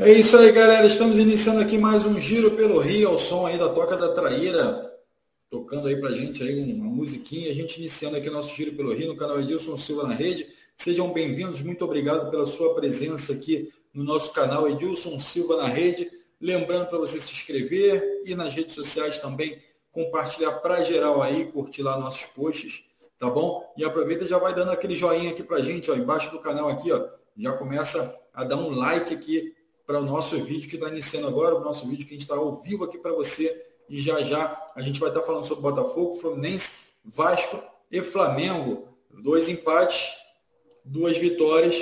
É isso aí, galera. Estamos iniciando aqui mais um giro pelo Rio, ao som aí da Toca da Traíra, tocando aí pra gente aí uma musiquinha. A gente iniciando aqui nosso giro pelo Rio no canal Edilson Silva na Rede. Sejam bem-vindos, muito obrigado pela sua presença aqui no nosso canal Edilson Silva na Rede. Lembrando para você se inscrever e nas redes sociais também compartilhar para geral aí, curtir lá nossos posts, tá bom? E aproveita já vai dando aquele joinha aqui pra gente, ó, embaixo do canal aqui, ó. Já começa a dar um like aqui para o nosso vídeo que está iniciando agora, o nosso vídeo que a gente está ao vivo aqui para você. E já já a gente vai estar tá falando sobre Botafogo, Fluminense, Vasco e Flamengo. Dois empates, duas vitórias,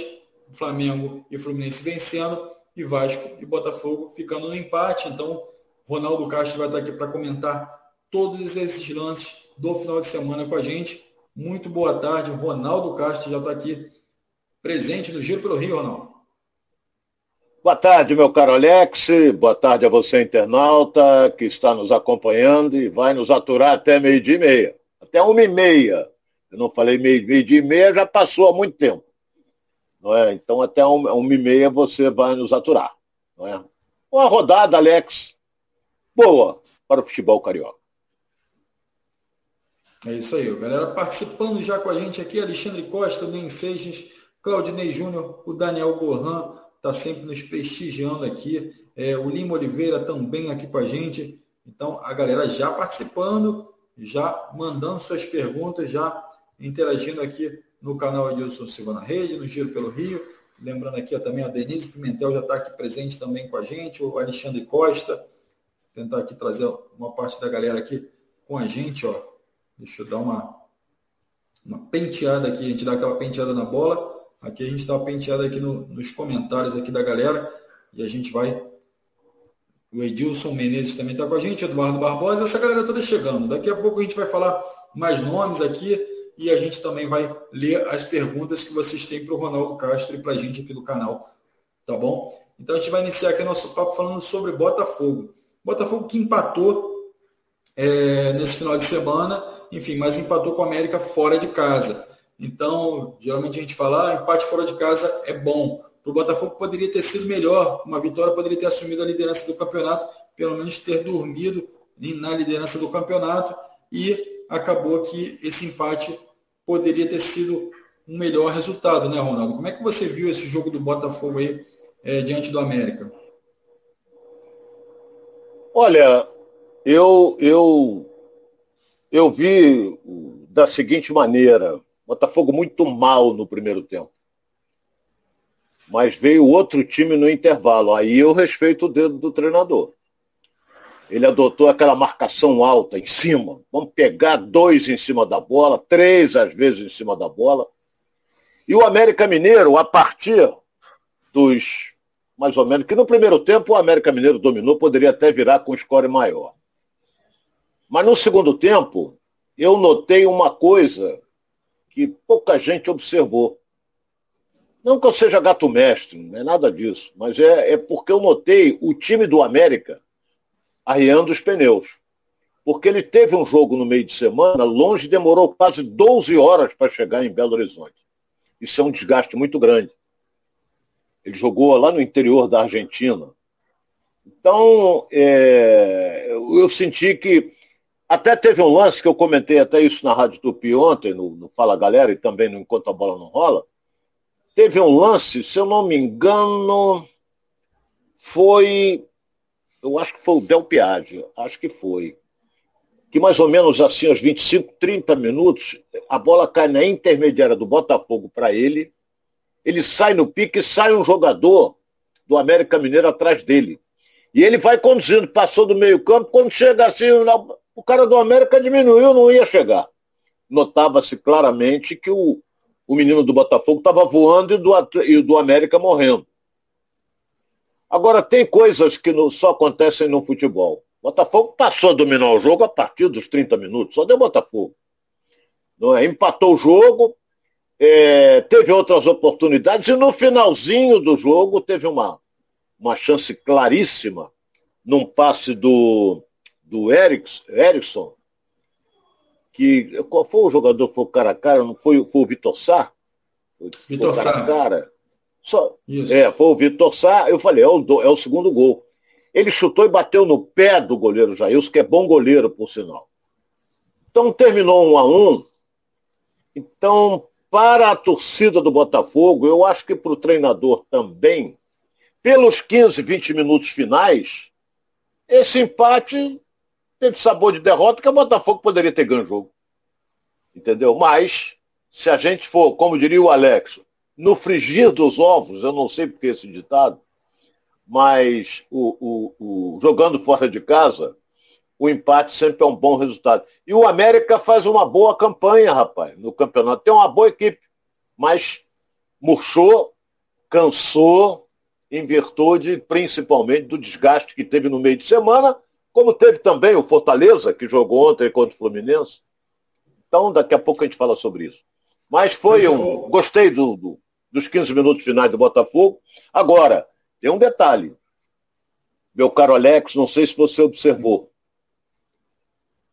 Flamengo e Fluminense vencendo, e Vasco e Botafogo ficando no empate. Então, Ronaldo Castro vai estar aqui para comentar todos esses lances do final de semana com a gente. Muito boa tarde, Ronaldo Castro já está aqui presente no Giro pelo Rio, Ronaldo. Boa tarde, meu caro Alex. Boa tarde a você, internauta, que está nos acompanhando e vai nos aturar até meio-dia e meia. Até uma e meia. Eu não falei meio-dia e meia, já passou há muito tempo. Não é? Então, até uma, uma e meia você vai nos aturar. Não é? Uma rodada, Alex, boa para o futebol carioca. É isso aí, galera participando já com a gente aqui, Alexandre Costa, Nem Seixas, Claudinei Júnior, o Daniel Gohan, está sempre nos prestigiando aqui. É, o Lima Oliveira também aqui com a gente. Então, a galera já participando, já mandando suas perguntas, já interagindo aqui no canal Adilson Silva na Rede, no Giro pelo Rio. Lembrando aqui ó, também a Denise Pimentel já está aqui presente também com a gente, o Alexandre Costa. Tentar aqui trazer uma parte da galera aqui com a gente, ó. Deixa eu dar uma, uma penteada aqui, a gente dá aquela penteada na bola Aqui a gente está penteado aqui no, nos comentários aqui da galera e a gente vai. O Edilson Menezes também está com a gente, Eduardo Barbosa, essa galera toda chegando. Daqui a pouco a gente vai falar mais nomes aqui e a gente também vai ler as perguntas que vocês têm para o Ronaldo Castro e para a gente aqui do canal. Tá bom? Então a gente vai iniciar aqui nosso papo falando sobre Botafogo. Botafogo que empatou é, nesse final de semana, enfim, mas empatou com a América fora de casa. Então, geralmente a gente fala, ah, empate fora de casa é bom. Para o Botafogo poderia ter sido melhor, uma vitória poderia ter assumido a liderança do campeonato, pelo menos ter dormido na liderança do campeonato, e acabou que esse empate poderia ter sido um melhor resultado, né, Ronaldo? Como é que você viu esse jogo do Botafogo aí é, diante do América? Olha, eu, eu, eu vi da seguinte maneira, Botafogo muito mal no primeiro tempo. Mas veio outro time no intervalo. Aí eu respeito o dedo do treinador. Ele adotou aquela marcação alta em cima. Vamos pegar dois em cima da bola, três às vezes em cima da bola. E o América Mineiro, a partir dos mais ou menos, que no primeiro tempo o América Mineiro dominou, poderia até virar com score maior. Mas no segundo tempo, eu notei uma coisa que pouca gente observou. Não que eu seja gato mestre, não é nada disso, mas é, é porque eu notei o time do América arriando os pneus. Porque ele teve um jogo no meio de semana, longe demorou quase 12 horas para chegar em Belo Horizonte. Isso é um desgaste muito grande. Ele jogou lá no interior da Argentina. Então, é, eu senti que até teve um lance que eu comentei até isso na Rádio Tupi ontem, no, no Fala Galera, e também no Enquanto a Bola Não Rola. Teve um lance, se eu não me engano, foi. Eu acho que foi o Del Piaggio, acho que foi. Que mais ou menos assim, aos 25, 30 minutos, a bola cai na intermediária do Botafogo para ele. Ele sai no pique e sai um jogador do América Mineiro atrás dele. E ele vai conduzindo, passou do meio campo, quando chega assim, o cara do América diminuiu, não ia chegar. Notava-se claramente que o, o menino do Botafogo estava voando e do, e do América morrendo. Agora, tem coisas que no, só acontecem no futebol. Botafogo passou a dominar o jogo a partir dos 30 minutos, só deu Botafogo. Não é? Empatou o jogo, é, teve outras oportunidades e no finalzinho do jogo teve uma, uma chance claríssima num passe do, do Erickson, que qual foi o jogador que foi o cara a cara? Não foi, foi o Vitor Sá? Vitor Sá. Cara, Só, é, foi o Vitor Sá, eu falei, é o, é o segundo gol. Ele chutou e bateu no pé do goleiro Jailson, que é bom goleiro, por sinal. Então terminou um a um. Então, para a torcida do Botafogo, eu acho que para o treinador também, pelos 15, 20 minutos finais, esse empate teve sabor de derrota que o Botafogo poderia ter ganho o jogo. Entendeu? Mas, se a gente for, como diria o Alex, no frigir dos ovos, eu não sei porque esse ditado, mas o, o, o, jogando fora de casa, o empate sempre é um bom resultado. E o América faz uma boa campanha, rapaz, no campeonato. Tem uma boa equipe, mas murchou, cansou, em virtude principalmente do desgaste que teve no meio de semana, como teve também o Fortaleza, que jogou ontem contra o Fluminense. Então, daqui a pouco a gente fala sobre isso. Mas foi um. Gostei do, do, dos 15 minutos finais do Botafogo. Agora, tem um detalhe. Meu caro Alex, não sei se você observou.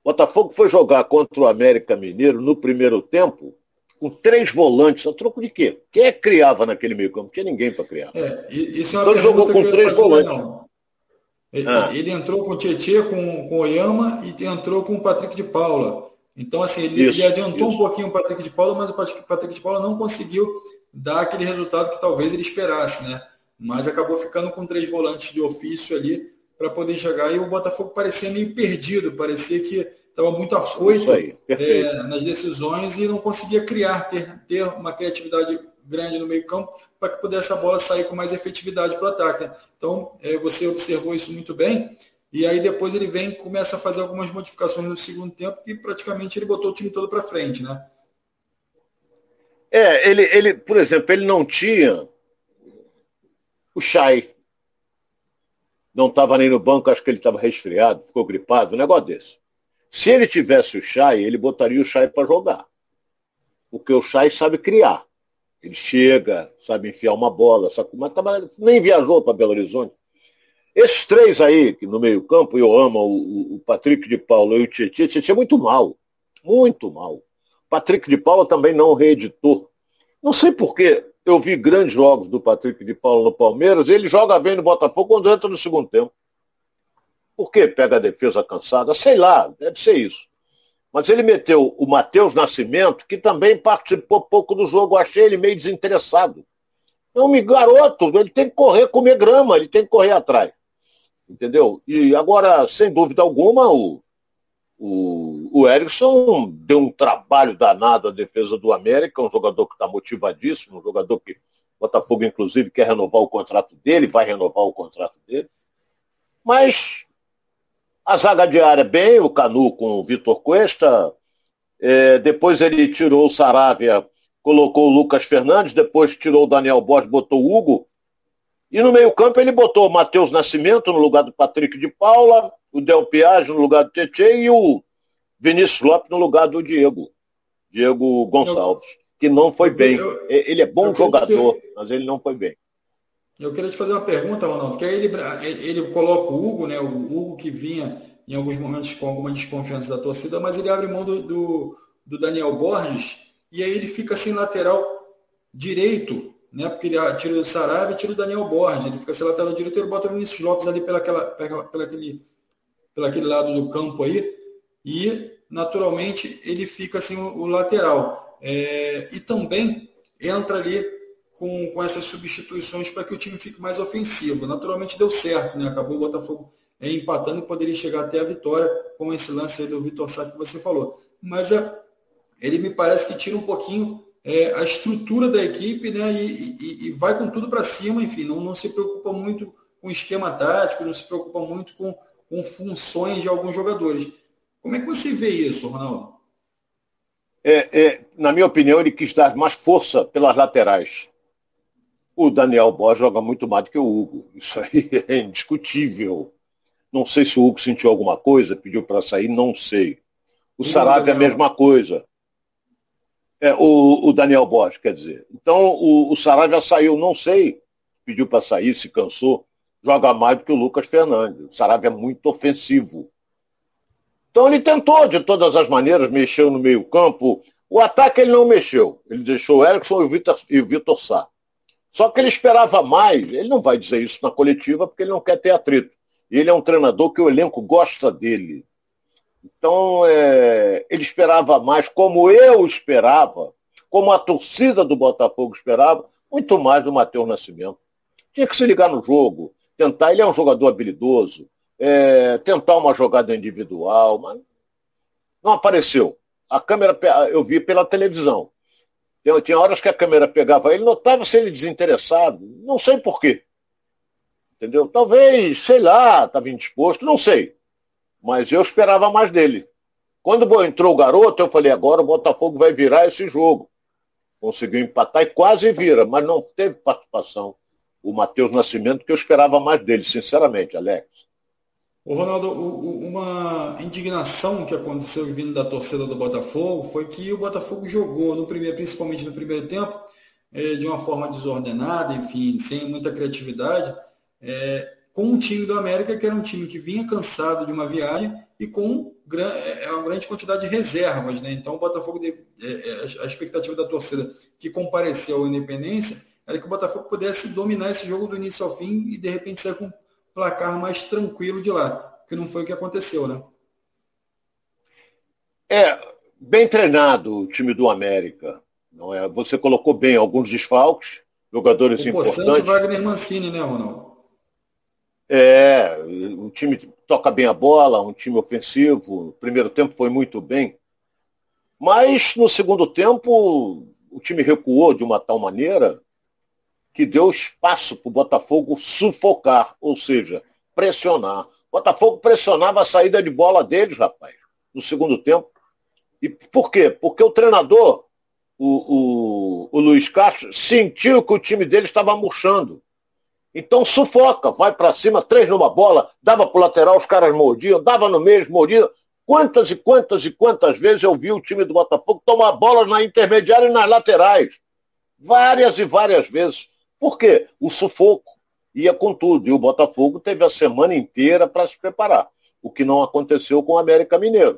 Botafogo foi jogar contra o América Mineiro no primeiro tempo com três volantes. A troco de quê? Quem é que criava naquele meio campo? Não tinha ninguém para criar. É, isso é então jogou com três volantes. Não. Ele, ah. ele, entrou com o Tietchan, com, com o Oyama e entrou com o Patrick de Paula. Então, assim, ele, isso, ele adiantou isso. um pouquinho o Patrick de Paula, mas o Patrick de Paula não conseguiu dar aquele resultado que talvez ele esperasse, né? Mas acabou ficando com três volantes de ofício ali para poder jogar e o Botafogo parecia meio perdido, parecia que estava muito afoito aí, é, nas decisões e não conseguia criar, ter, ter uma criatividade grande no meio campo para que pudesse a bola sair com mais efetividade para o ataque. Então, é, você observou isso muito bem. E aí depois ele vem começa a fazer algumas modificações no segundo tempo que praticamente ele botou o time todo para frente, né? É, ele, ele, por exemplo, ele não tinha o Chay. Não estava nem no banco, acho que ele estava resfriado, ficou gripado, um negócio desse. Se ele tivesse o Chay, ele botaria o Chay para jogar. Porque o Chay sabe criar. Ele chega, sabe enfiar uma bola, sabe, mas tava, nem viajou para Belo Horizonte. Esses três aí, que no meio campo, eu amo o, o Patrick de Paula e o Tietchan, Tietchan é muito mal. Muito mal. Patrick de Paula também não reeditou. Não sei porquê, eu vi grandes jogos do Patrick de Paula no Palmeiras, ele joga bem no Botafogo quando entra no segundo tempo. Por que pega a defesa cansada? Sei lá, deve ser isso. Mas ele meteu o Matheus Nascimento, que também participou pouco do jogo. Eu achei ele meio desinteressado. Não me garoto, ele tem que correr, comer grama, ele tem que correr atrás. Entendeu? E agora, sem dúvida alguma, o, o, o Erickson deu um trabalho danado à defesa do América, um jogador que está motivadíssimo, um jogador que o Botafogo, inclusive, quer renovar o contrato dele, vai renovar o contrato dele. Mas a zaga de área bem, o Canu com o Vitor Cuesta. É, depois ele tirou o Saravia, colocou o Lucas Fernandes, depois tirou o Daniel Borges, botou o Hugo. E no meio-campo ele botou o Matheus Nascimento no lugar do Patrick de Paula, o Del Piage no lugar do Tietchan e o Vinícius Lopes no lugar do Diego. Diego Gonçalves, que não foi bem. ele é bom jogador, mas ele não foi bem. Eu queria te fazer uma pergunta, Ronaldo, que aí ele, ele coloca o Hugo, né? O Hugo que vinha em alguns momentos com alguma desconfiança da torcida, mas ele abre mão do, do, do Daniel Borges e aí ele fica sem lateral direito, né? Porque ele tira o Sarave e tira o Daniel Borges. Ele fica sem lateral direito e ele bota o Vinícius Lopes ali pela, pela, pela, aquele, pela aquele lado do campo aí. E, naturalmente, ele fica sem o, o lateral. É, e também entra ali com, com essas substituições para que o time fique mais ofensivo. Naturalmente deu certo, né? Acabou o Botafogo é, empatando e poderia chegar até a vitória com esse lance aí do Vitor Sá que você falou. Mas é, ele me parece que tira um pouquinho é, a estrutura da equipe né? e, e, e vai com tudo para cima, enfim, não, não se preocupa muito com esquema tático, não se preocupa muito com, com funções de alguns jogadores. Como é que você vê isso, Ronaldo? É, é, na minha opinião, ele quis dar mais força pelas laterais. O Daniel Borges joga muito mais do que o Hugo. Isso aí é indiscutível. Não sei se o Hugo sentiu alguma coisa, pediu para sair, não sei. O Sarabia é a mesma coisa. É, o, o, Daniel Borges, quer dizer. Então, o, o Sarabia saiu, não sei, pediu para sair, se cansou. Joga mais do que o Lucas Fernandes. O Sarabia é muito ofensivo. Então ele tentou, de todas as maneiras, mexeu no meio campo. O ataque ele não mexeu. Ele deixou o Erickson e e o Vitor Sá. Só que ele esperava mais. Ele não vai dizer isso na coletiva porque ele não quer ter atrito. Ele é um treinador que o elenco gosta dele. Então, é, ele esperava mais, como eu esperava, como a torcida do Botafogo esperava, muito mais do Matheus Nascimento. Tinha que se ligar no jogo, tentar. Ele é um jogador habilidoso, é, tentar uma jogada individual, mas não apareceu. A câmera eu vi pela televisão. Tinha horas que a câmera pegava ele, notava-se ele desinteressado. Não sei porquê. Entendeu? Talvez, sei lá, estava indisposto, não sei. Mas eu esperava mais dele. Quando entrou o garoto, eu falei, agora o Botafogo vai virar esse jogo. Conseguiu empatar e quase vira, mas não teve participação. O Matheus Nascimento, que eu esperava mais dele, sinceramente, Alex. O Ronaldo, uma indignação que aconteceu vindo da torcida do Botafogo foi que o Botafogo jogou no primeiro, principalmente no primeiro tempo, é, de uma forma desordenada, enfim, sem muita criatividade, é, com um time do América que era um time que vinha cansado de uma viagem e com é, uma grande quantidade de reservas, né? Então o Botafogo, a expectativa da torcida que compareceu à Independência era que o Botafogo pudesse dominar esse jogo do início ao fim e de repente sair com placar mais tranquilo de lá, que não foi o que aconteceu, né? É, bem treinado o time do América. Não é? Você colocou bem alguns desfalques, jogadores o importantes. Wagner Mancini, né, Ronaldo? É, o time toca bem a bola, um time ofensivo. O primeiro tempo foi muito bem. Mas no segundo tempo, o time recuou de uma tal maneira que deu espaço para o Botafogo sufocar, ou seja, pressionar. O Botafogo pressionava a saída de bola deles, rapaz, no segundo tempo. E por quê? Porque o treinador, o, o, o Luiz Castro, sentiu que o time dele estava murchando. Então sufoca, vai para cima, três numa bola, dava para lateral, os caras mordiam, dava no mesmo, mordiam. Quantas e quantas e quantas vezes eu vi o time do Botafogo tomar bolas na intermediária e nas laterais? Várias e várias vezes. Por quê? O sufoco ia com tudo. E o Botafogo teve a semana inteira para se preparar, o que não aconteceu com o América Mineiro.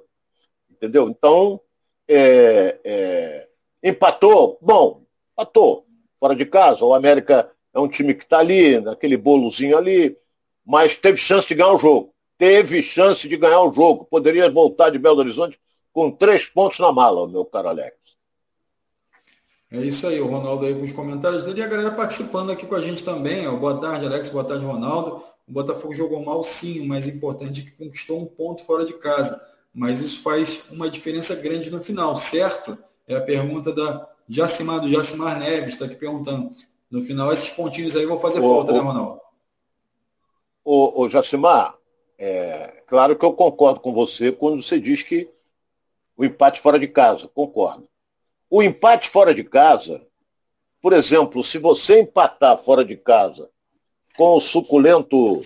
Entendeu? Então, é, é, empatou? Bom, empatou. Fora de casa, o América é um time que está ali, naquele bolozinho ali, mas teve chance de ganhar o jogo. Teve chance de ganhar o jogo. Poderia voltar de Belo Horizonte com três pontos na mala, meu caro Alex. É isso aí, o Ronaldo aí com os comentários dele e a galera participando aqui com a gente também. Ó. Boa tarde, Alex. Boa tarde, Ronaldo. O Botafogo jogou mal, sim. O mais importante é que conquistou um ponto fora de casa. Mas isso faz uma diferença grande no final, certo? É a pergunta da Jacimar, do Jacimar Neves, está aqui perguntando. No final, esses pontinhos aí vão fazer ô, falta, ô, né, Ronaldo? Ô, ô Jacimar, é, claro que eu concordo com você quando você diz que o empate fora de casa. Concordo. O empate fora de casa, por exemplo, se você empatar fora de casa com o suculento, vou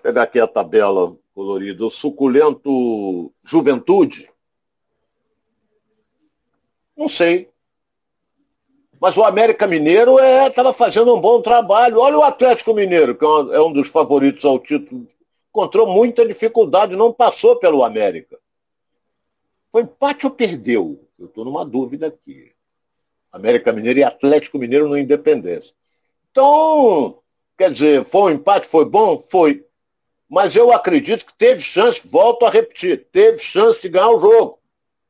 pegar aqui a tabela colorida, o suculento Juventude, não sei. Mas o América Mineiro estava é, fazendo um bom trabalho. Olha o Atlético Mineiro, que é um dos favoritos ao título. Encontrou muita dificuldade, não passou pelo América. Foi empate ou perdeu? Eu estou numa dúvida aqui. América Mineiro e Atlético Mineiro no Independência. Então, quer dizer, foi um empate, foi bom? Foi. Mas eu acredito que teve chance, volto a repetir, teve chance de ganhar o jogo.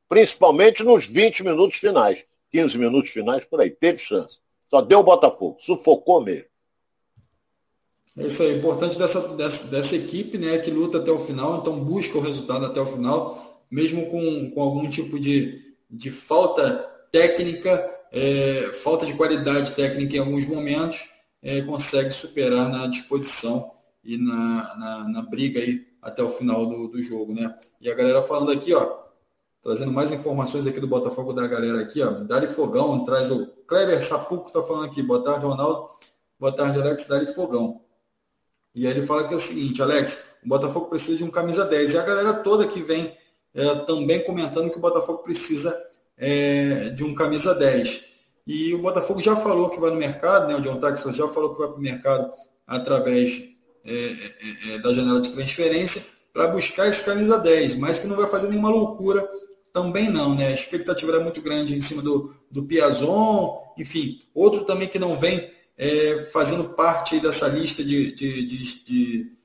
Principalmente nos 20 minutos finais. 15 minutos finais por aí. Teve chance. Só deu o Botafogo. Sufocou mesmo. É isso aí. Importante dessa, dessa, dessa equipe, né, que luta até o final, então busca o resultado até o final, mesmo com, com algum tipo de, de falta técnica, é, falta de qualidade técnica em alguns momentos, é, consegue superar na disposição e na, na, na, briga aí até o final do, do jogo, né? E a galera falando aqui, ó, trazendo mais informações aqui do Botafogo da galera aqui, ó, Dali Fogão, traz o Kleber Sapuco, está falando aqui, boa tarde, Ronaldo, boa tarde, Alex, Dali Fogão. E aí ele fala que é o seguinte, Alex, o Botafogo precisa de um camisa 10. E a galera toda que vem é, também comentando que o Botafogo precisa é, de um camisa 10. E o Botafogo já falou que vai no mercado, né? o John Taxon já falou que vai para o mercado através é, é, é, da janela de transferência para buscar esse camisa 10, mas que não vai fazer nenhuma loucura também não, né? A expectativa era muito grande em cima do, do Piazon, enfim, outro também que não vem é, fazendo parte aí dessa lista de, de, de, de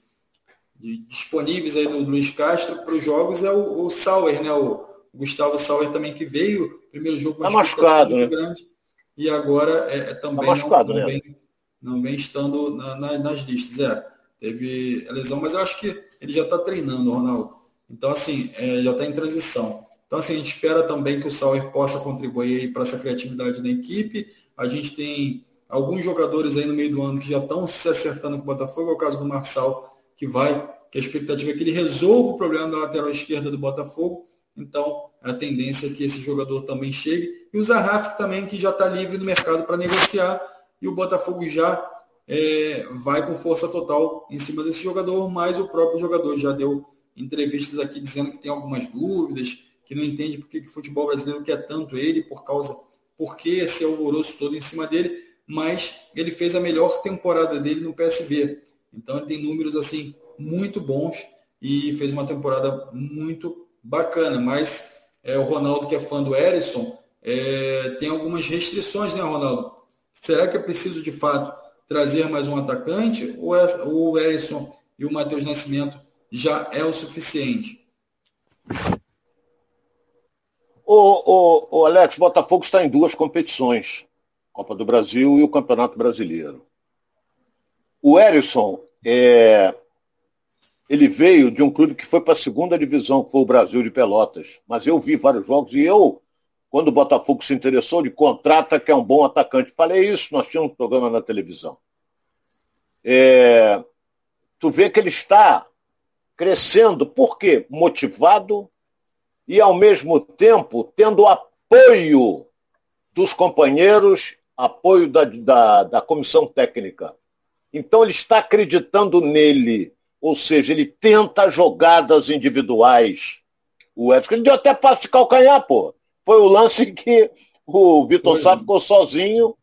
disponíveis aí do Luiz Castro para os jogos é o, o Sauer, né? O Gustavo Sauer também que veio, primeiro jogo tá machucado, né? grande, e agora é, é também tá machucado, não, não, né? vem, não vem estando na, na, nas listas. É, teve lesão, mas eu acho que ele já está treinando, Ronaldo. Então, assim, é, já está em transição. Então, assim, a gente espera também que o Sauer possa contribuir para essa criatividade da equipe. A gente tem alguns jogadores aí no meio do ano que já estão se acertando com o Botafogo, é o caso do Marçal, que vai, que a expectativa é que ele resolva o problema da lateral esquerda do Botafogo. Então, a tendência é que esse jogador também chegue. E o Zarraf também, que já está livre no mercado para negociar. E o Botafogo já é, vai com força total em cima desse jogador, mas o próprio jogador já deu entrevistas aqui dizendo que tem algumas dúvidas, que não entende por que, o futebol brasileiro quer tanto ele, por causa, por que esse alvoroço todo em cima dele, mas ele fez a melhor temporada dele no PSV. Então ele tem números assim muito bons e fez uma temporada muito bacana, mas é, o Ronaldo, que é fã do Erisson, é, tem algumas restrições, né, Ronaldo? Será que é preciso de fato trazer mais um atacante ou é, o Erisson e o Matheus Nascimento já é o suficiente? O, o, o Alex, Botafogo está em duas competições, Copa do Brasil e o Campeonato Brasileiro. O Erisson, é, ele veio de um clube que foi para a segunda divisão, que foi o Brasil de Pelotas. Mas eu vi vários jogos e eu, quando o Botafogo se interessou, de contrata que é um bom atacante. Falei isso, nós tínhamos um programa na televisão. É, tu vê que ele está crescendo. Por quê? Motivado e, ao mesmo tempo, tendo apoio dos companheiros, apoio da, da, da comissão técnica. Então, ele está acreditando nele. Ou seja, ele tenta jogadas individuais. O Edson, ele deu até passo de calcanhar, pô. Foi o lance que o Vitor Sá ficou sozinho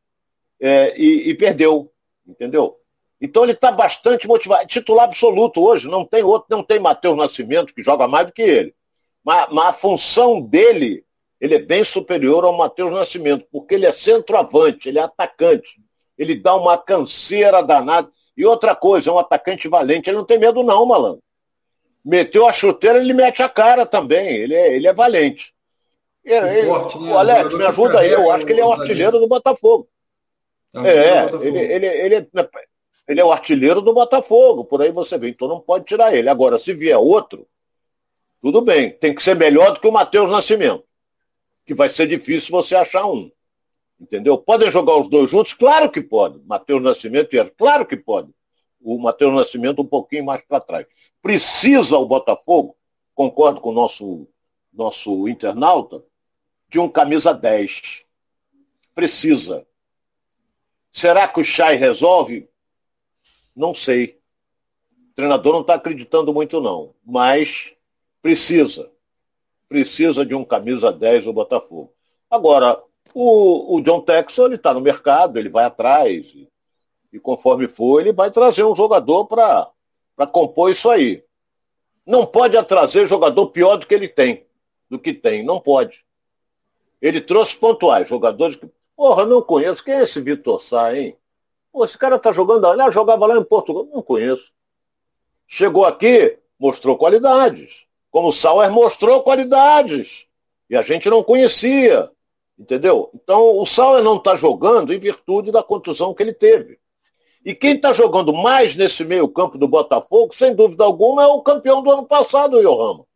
é, e, e perdeu. Entendeu? Então ele está bastante motivado. Titular absoluto hoje, não tem outro, não tem Matheus Nascimento, que joga mais do que ele. Mas, mas, a função dele, ele é bem superior ao Matheus Nascimento, porque ele é centroavante, ele é atacante. Ele dá uma canseira danada. E outra coisa, é um atacante valente, ele não tem medo não, malandro. Meteu a chuteira, ele mete a cara também, ele é, ele é valente. Ele, forte, né? O Alex, me ajuda aí, eu acho que ele é o artilheiro do Botafogo. É, é ele, ele, ele, é ele é o artilheiro do Botafogo, por aí você vê, então não pode tirar ele. Agora, se vier outro, tudo bem, tem que ser melhor do que o Matheus Nascimento, que vai ser difícil você achar um. Entendeu? Podem jogar os dois juntos? Claro que pode. Matheus Nascimento e claro que pode. O Matheus Nascimento um pouquinho mais para trás. Precisa o Botafogo, concordo com o nosso, nosso internauta, de um camisa 10. Precisa. Será que o Chay resolve? Não sei. O treinador não está acreditando muito, não. Mas precisa. Precisa de um camisa 10 do Botafogo. Agora, o, o John Texon ele está no mercado, ele vai atrás. E, e conforme for, ele vai trazer um jogador para compor isso aí. Não pode trazer jogador pior do que ele tem, do que tem. Não pode. Ele trouxe pontuais, jogadores que. Porra, não conheço. Quem é esse Vitor Sá, hein? Pô, esse cara tá jogando ah, jogava lá em Portugal. Não conheço. Chegou aqui, mostrou qualidades. Como o Sauer mostrou qualidades. E a gente não conhecia. Entendeu? Então, o Sauer não está jogando em virtude da contusão que ele teve. E quem está jogando mais nesse meio campo do Botafogo, sem dúvida alguma, é o campeão do ano passado, o Yohama.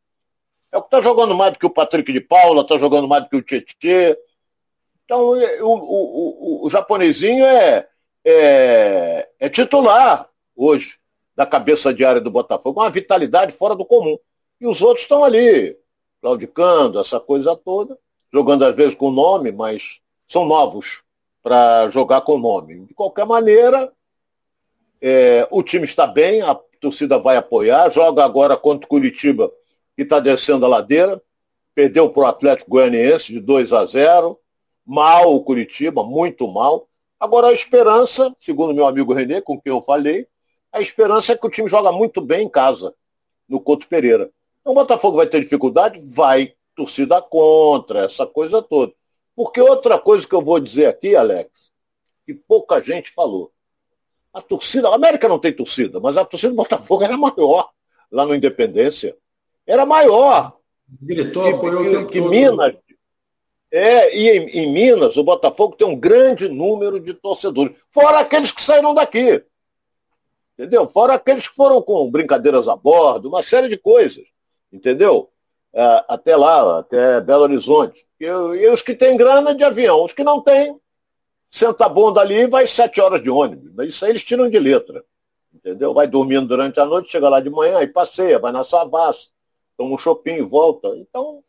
É o que está jogando mais do que o Patrick de Paula, está jogando mais do que o Tietchan. Então, o, o, o, o japonesinho é, é, é titular hoje da cabeça de área do Botafogo, uma vitalidade fora do comum. E os outros estão ali, claudicando, essa coisa toda, jogando às vezes com nome, mas são novos para jogar com nome. De qualquer maneira, é, o time está bem, a torcida vai apoiar, joga agora contra o Curitiba, que está descendo a ladeira, perdeu para o Atlético Goianiense de 2 a 0, mal o Curitiba, muito mal. Agora, a esperança, segundo meu amigo Renê, com quem eu falei, a esperança é que o time joga muito bem em casa, no Couto Pereira. Então, o Botafogo vai ter dificuldade? Vai. Torcida contra, essa coisa toda. Porque outra coisa que eu vou dizer aqui, Alex, que pouca gente falou. A torcida, a América não tem torcida, mas a torcida do Botafogo era maior lá no Independência. Era maior. Gritou, apoiou que, o tempo que todo. Minas. É, e em, em, Minas, o Botafogo tem um grande número de torcedores. Fora aqueles que saíram daqui. Entendeu? Fora aqueles que foram com brincadeiras a bordo, uma série de coisas. Entendeu? É, até lá, até Belo Horizonte. E, e, os que têm grana de avião. Os que não têm, senta a bunda ali e vai sete horas de ônibus. Isso aí eles tiram de letra. Entendeu? Vai dormindo durante a noite, chega lá de manhã e passeia, vai na Savassi, toma um shopping e volta. Então,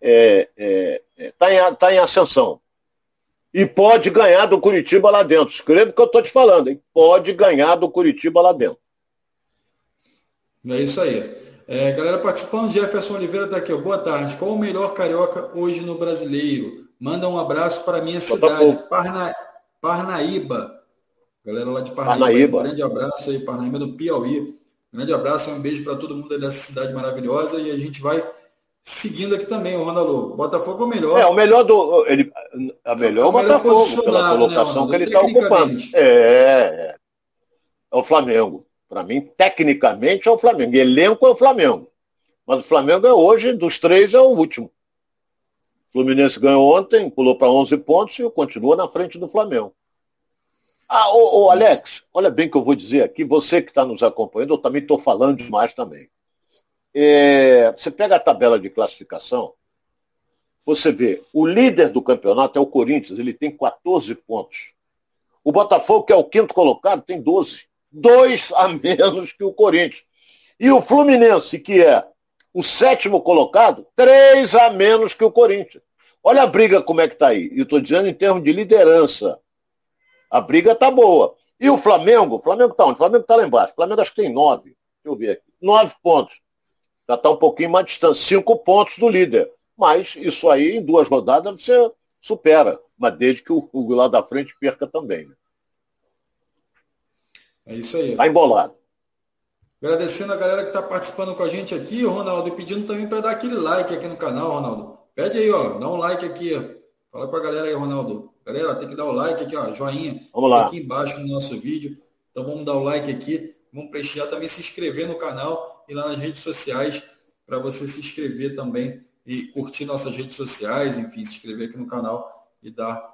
está é, é, é, tá em, tá em ascensão. E pode ganhar do Curitiba lá dentro. Escreve o que eu estou te falando, hein? Pode ganhar do Curitiba lá dentro. É isso aí. É, galera participando, Jefferson Oliveira está aqui. Ó. Boa tarde. Qual o melhor carioca hoje no brasileiro? Manda um abraço para minha cidade, Parna... Parnaíba. Galera lá de Parnaíba. Parnaíba. Um grande abraço aí, Parnaíba do Piauí. Grande abraço, um beijo para todo mundo dessa cidade maravilhosa e a gente vai seguindo aqui também, o Ronaldo. Botafogo é o melhor. É, o melhor do. Ele, a melhor é o Botafogo, pela né, colocação né, que ele está ocupando. É, é. É o Flamengo. Para mim, tecnicamente é o Flamengo. E elenco é o Flamengo. Mas o Flamengo é hoje, dos três, é o último. O Fluminense ganhou ontem, pulou para 11 pontos e continua na frente do Flamengo. Ah, ô, ô, Alex, olha bem o que eu vou dizer aqui, você que está nos acompanhando, eu também estou falando demais também. É, você pega a tabela de classificação, você vê, o líder do campeonato é o Corinthians, ele tem 14 pontos. O Botafogo, que é o quinto colocado, tem 12. Dois a menos que o Corinthians. E o Fluminense, que é o sétimo colocado, três a menos que o Corinthians. Olha a briga como é que está aí. E estou dizendo em termos de liderança. A briga está boa. E o Flamengo, o Flamengo está onde? O Flamengo está lá embaixo. O Flamengo acho que tem nove. Deixa eu ver aqui. Nove pontos. Já está um pouquinho mais distante. Cinco pontos do líder. Mas isso aí, em duas rodadas, você supera. Mas desde que o Hugo lá da frente perca também. Né? É isso aí. Está embolado. Agradecendo a galera que está participando com a gente aqui, Ronaldo, e pedindo também para dar aquele like aqui no canal, Ronaldo. Pede aí, ó, dá um like aqui. Fala com a galera aí, Ronaldo. Galera, tem que dar o like aqui, ó, joinha. Vamos lá. Aqui embaixo no nosso vídeo. Então vamos dar o like aqui. Vamos prestigiar também se inscrever no canal e lá nas redes sociais para você se inscrever também e curtir nossas redes sociais, enfim, se inscrever aqui no canal e dar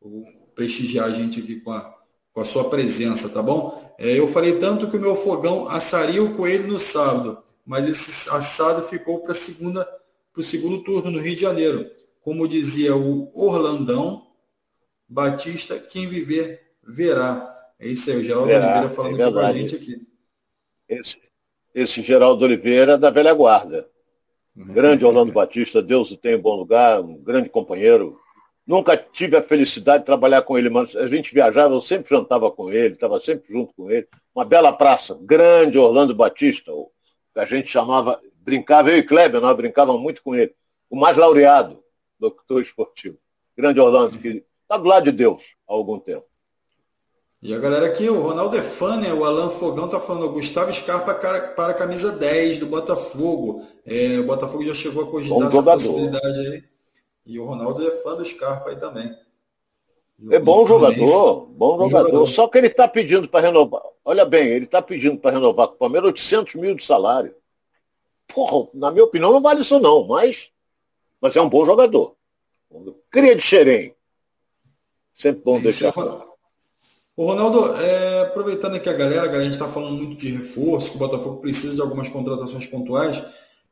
o prestigiar a gente aqui com a, com a sua presença, tá bom? É, eu falei tanto que o meu fogão assaria o coelho no sábado, mas esse assado ficou para segunda para o segundo turno no Rio de Janeiro. Como dizia o Orlandão, Batista, quem viver, verá. É isso aí, o Geraldo verá, Oliveira falando é com a gente aqui. Esse, esse Geraldo Oliveira da velha guarda. Uhum. Grande Orlando Batista, Deus o tenha em bom lugar, um grande companheiro. Nunca tive a felicidade de trabalhar com ele, mas a gente viajava, eu sempre jantava com ele, estava sempre junto com ele. Uma bela praça, grande Orlando Batista, o que a gente chamava, brincava, eu e Kleber, nós brincávamos muito com ele. O mais laureado, doutor esportivo. Grande Orlando, que Está do lado de Deus há algum tempo. E a galera aqui, o Ronaldo é fã, né? O Alan Fogão tá falando, o Gustavo Scarpa para a camisa 10 do Botafogo. É, o Botafogo já chegou a cogitar essa possibilidade aí. E o Ronaldo é fã do Scarpa aí também. É bom jogador, bom jogador. jogador. Só que ele está pedindo para renovar. Olha bem, ele está pedindo para renovar com o Palmeiras 800 mil de salário. Porra, na minha opinião, não vale isso não, mas, mas é um bom jogador. Cria de Xerém. Sempre bom deixar. O Ronaldo, é, aproveitando aqui a galera, a, a gente está falando muito de reforço, que o Botafogo precisa de algumas contratações pontuais.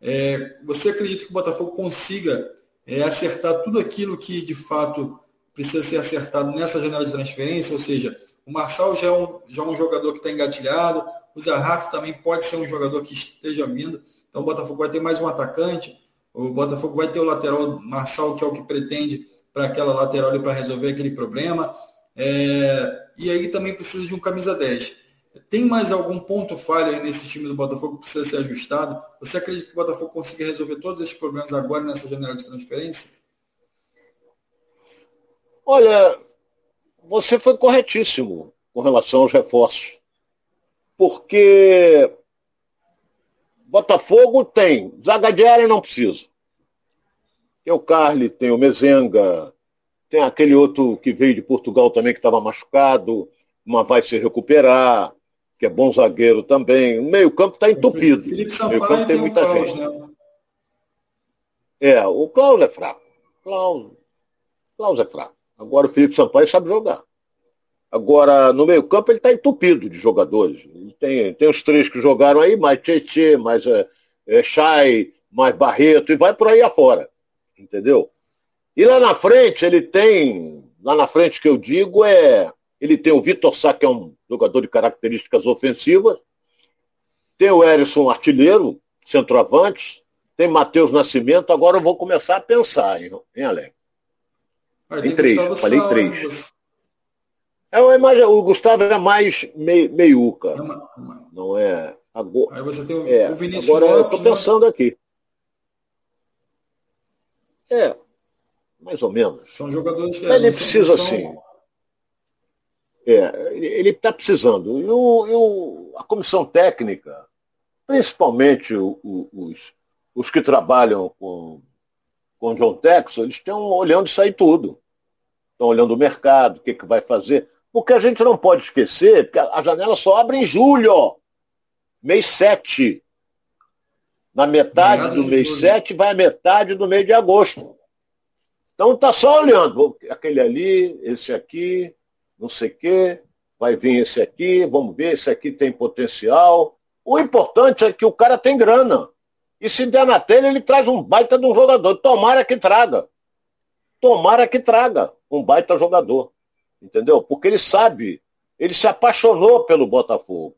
É, você acredita que o Botafogo consiga é, acertar tudo aquilo que de fato precisa ser acertado nessa janela de transferência? Ou seja, o Marçal já é um, já é um jogador que está engatilhado, o Zarraf também pode ser um jogador que esteja vindo. Então o Botafogo vai ter mais um atacante, o Botafogo vai ter o lateral Marçal, que é o que pretende para aquela lateral para resolver aquele problema. É, e aí também precisa de um camisa 10. Tem mais algum ponto falho aí nesse time do Botafogo que precisa ser ajustado? Você acredita que o Botafogo consiga resolver todos esses problemas agora nessa janela de transferência? Olha, você foi corretíssimo com relação aos reforços. Porque Botafogo tem, zaga de área não precisa. Tem o Carly, tem o Mezenga, Tem aquele outro que veio de Portugal também que estava machucado, mas vai se recuperar, que é bom zagueiro também. O meio-campo está entupido. Felipe Sampaio tem muita Klaus, gente. Né? É, o Klaus é fraco. Klaus, Klaus é fraco. Agora o Felipe Sampaio sabe jogar. Agora, no meio-campo, ele está entupido de jogadores. tem, tem os três que jogaram aí, mais Tietê, mais é, é, Chay, mais Barreto, e vai por aí afora. Entendeu? E lá na frente, ele tem. Lá na frente que eu digo é. Ele tem o Vitor Sá, que é um jogador de características ofensivas. Tem o Erisson artilheiro, centroavante. Tem Matheus Nascimento. Agora eu vou começar a pensar, hein, hein Alex? Tem três, falei três. É uma imagem, o Gustavo é mais meio, meiuca. É uma, uma... Não é. Agora, Aí você tem o, é, o Vinícius Agora Lopes, eu estou pensando né? aqui. É, mais ou menos. São jogadores que ele precisa são... assim. É, ele está precisando. E, o, e o, a comissão técnica, principalmente o, os, os que trabalham com, com John Texas, eles estão olhando isso aí tudo. Estão olhando o mercado, o que, que vai fazer. Porque a gente não pode esquecer que a janela só abre em julho, mês 7. Na metade do mês 7 vai a metade do mês de agosto. Então está só olhando, aquele ali, esse aqui, não sei o quê, vai vir esse aqui, vamos ver, esse aqui tem potencial. O importante é que o cara tem grana. E se der na telha, ele traz um baita de um jogador. Tomara que traga. Tomara que traga um baita jogador. Entendeu? Porque ele sabe, ele se apaixonou pelo Botafogo.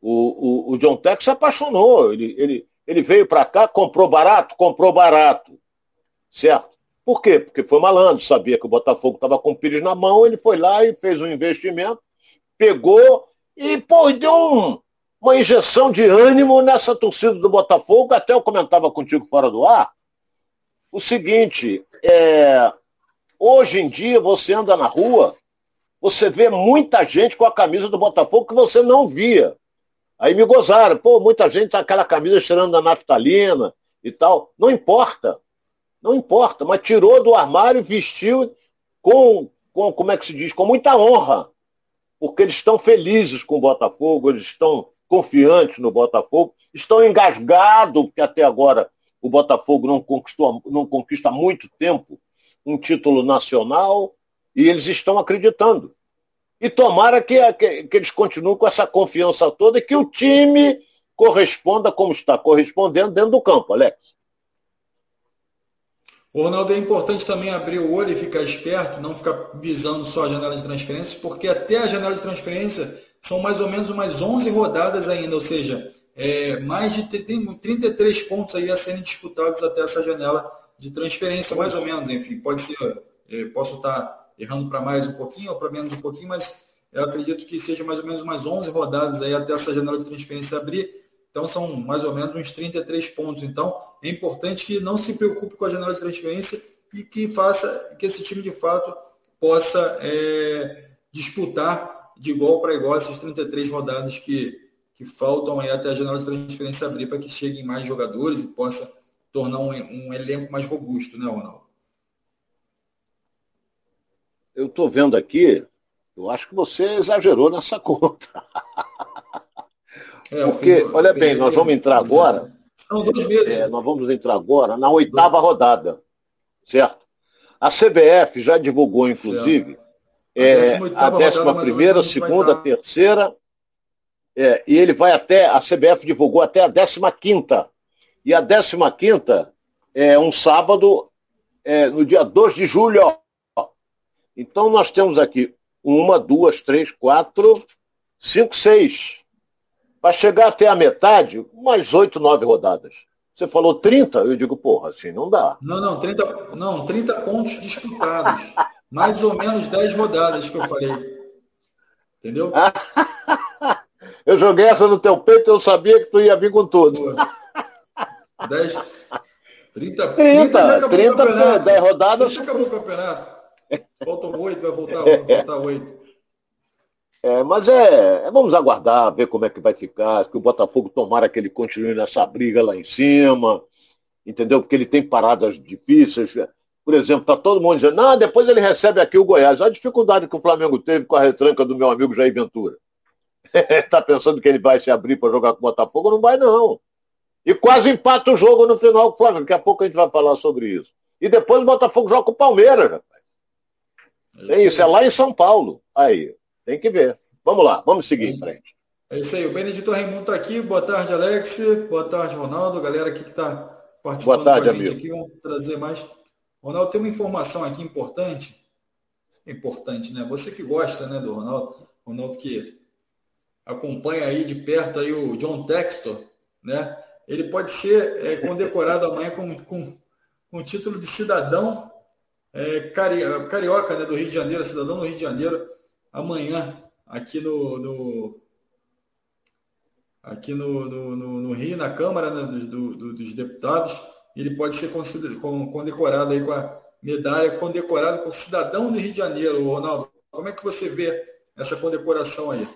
O, o, o John Tex se apaixonou. Ele, ele, ele veio para cá, comprou barato, comprou barato. Certo? Por quê? Porque foi malandro, sabia que o Botafogo estava com o Pires na mão, ele foi lá e fez um investimento, pegou e, pô, deu um, uma injeção de ânimo nessa torcida do Botafogo. Até eu comentava contigo fora do ar. O seguinte, é, Hoje em dia, você anda na rua, você vê muita gente com a camisa do Botafogo que você não via. Aí me gozaram, pô, muita gente tá com aquela camisa cheirando da naftalina e tal. Não importa. Não importa, mas tirou do armário e vestiu com, com, como é que se diz, com muita honra. Porque eles estão felizes com o Botafogo, eles estão confiantes no Botafogo, estão engasgados, porque até agora o Botafogo não, conquistou, não conquista há muito tempo um título nacional e eles estão acreditando. E tomara que, que, que eles continuem com essa confiança toda e que o time corresponda como está correspondendo dentro do campo, Alex. O Ronaldo, é importante também abrir o olho e ficar esperto, não ficar visando só a janela de transferências, porque até a janela de transferência são mais ou menos umas 11 rodadas ainda, ou seja, é, mais de tem 33 pontos aí a serem disputados até essa janela de transferência, mais ou menos, enfim, pode ser, é, posso estar errando para mais um pouquinho ou para menos um pouquinho, mas eu acredito que seja mais ou menos umas 11 rodadas aí até essa janela de transferência abrir, então são mais ou menos uns 33 pontos, então é importante que não se preocupe com a janela de transferência e que faça que esse time de fato possa é, disputar de igual para igual essas 33 rodadas que, que faltam aí até a janela de transferência abrir para que cheguem mais jogadores e possa tornar um, um elenco mais robusto, né, Ronaldo? Eu estou vendo aqui, eu acho que você exagerou nessa conta. É, Porque, olha bem, nós vamos entrar agora. São dois meses. É, nós vamos entrar agora na oitava rodada, certo? A CBF já divulgou, inclusive, é, a décima primeira, segunda, terceira, é, e ele vai até, a CBF divulgou até a décima quinta. E a 15 é um sábado, é, no dia 2 de julho. Então nós temos aqui uma, duas, três, quatro, cinco, seis. Para chegar até a metade, mais oito, nove rodadas. Você falou 30, eu digo, porra, assim não dá. Não, não, 30, não, 30 pontos disputados. mais ou menos 10 rodadas que eu falei. Entendeu? eu joguei essa no teu peito, eu sabia que tu ia vir com tudo. 10, 30, 30, 30, 30 10 rodadas. 30 acabou o campeonato. Faltam 8, vai voltar, vai voltar 8. É, mas é, é, vamos aguardar, ver como é que vai ficar, que o Botafogo tomara que ele continue nessa briga lá em cima, entendeu? Porque ele tem paradas difíceis. por exemplo, está todo mundo dizendo, não, depois ele recebe aqui o Goiás. A dificuldade que o Flamengo teve com a retranca do meu amigo Jair Ventura. Está pensando que ele vai se abrir para jogar com o Botafogo? Não vai, não. E quase empata o jogo no final com o Flamengo. Daqui a pouco a gente vai falar sobre isso. E depois o Botafogo joga com o Palmeiras, rapaz. É isso, é lá em São Paulo. Aí, tem que ver. Vamos lá, vamos seguir em frente. É isso aí, o Benedito Raimundo está aqui. Boa tarde, Alex. Boa tarde, Ronaldo. Galera aqui que está participando Boa tarde, com a gente amigo. aqui. Vamos trazer mais. Ronaldo, tem uma informação aqui importante. Importante, né? Você que gosta né, do Ronaldo, Ronaldo que acompanha aí de perto aí o John Textor, né? Ele pode ser é, condecorado amanhã com, com, com o título de cidadão é, cari, carioca né, do Rio de Janeiro, cidadão do Rio de Janeiro, amanhã aqui no, no aqui no, no, no, Rio, na Câmara né, do, do, dos Deputados, ele pode ser condecorado aí com a medalha, condecorado com cidadão do Rio de Janeiro, Ronaldo. Como é que você vê essa condecoração aí?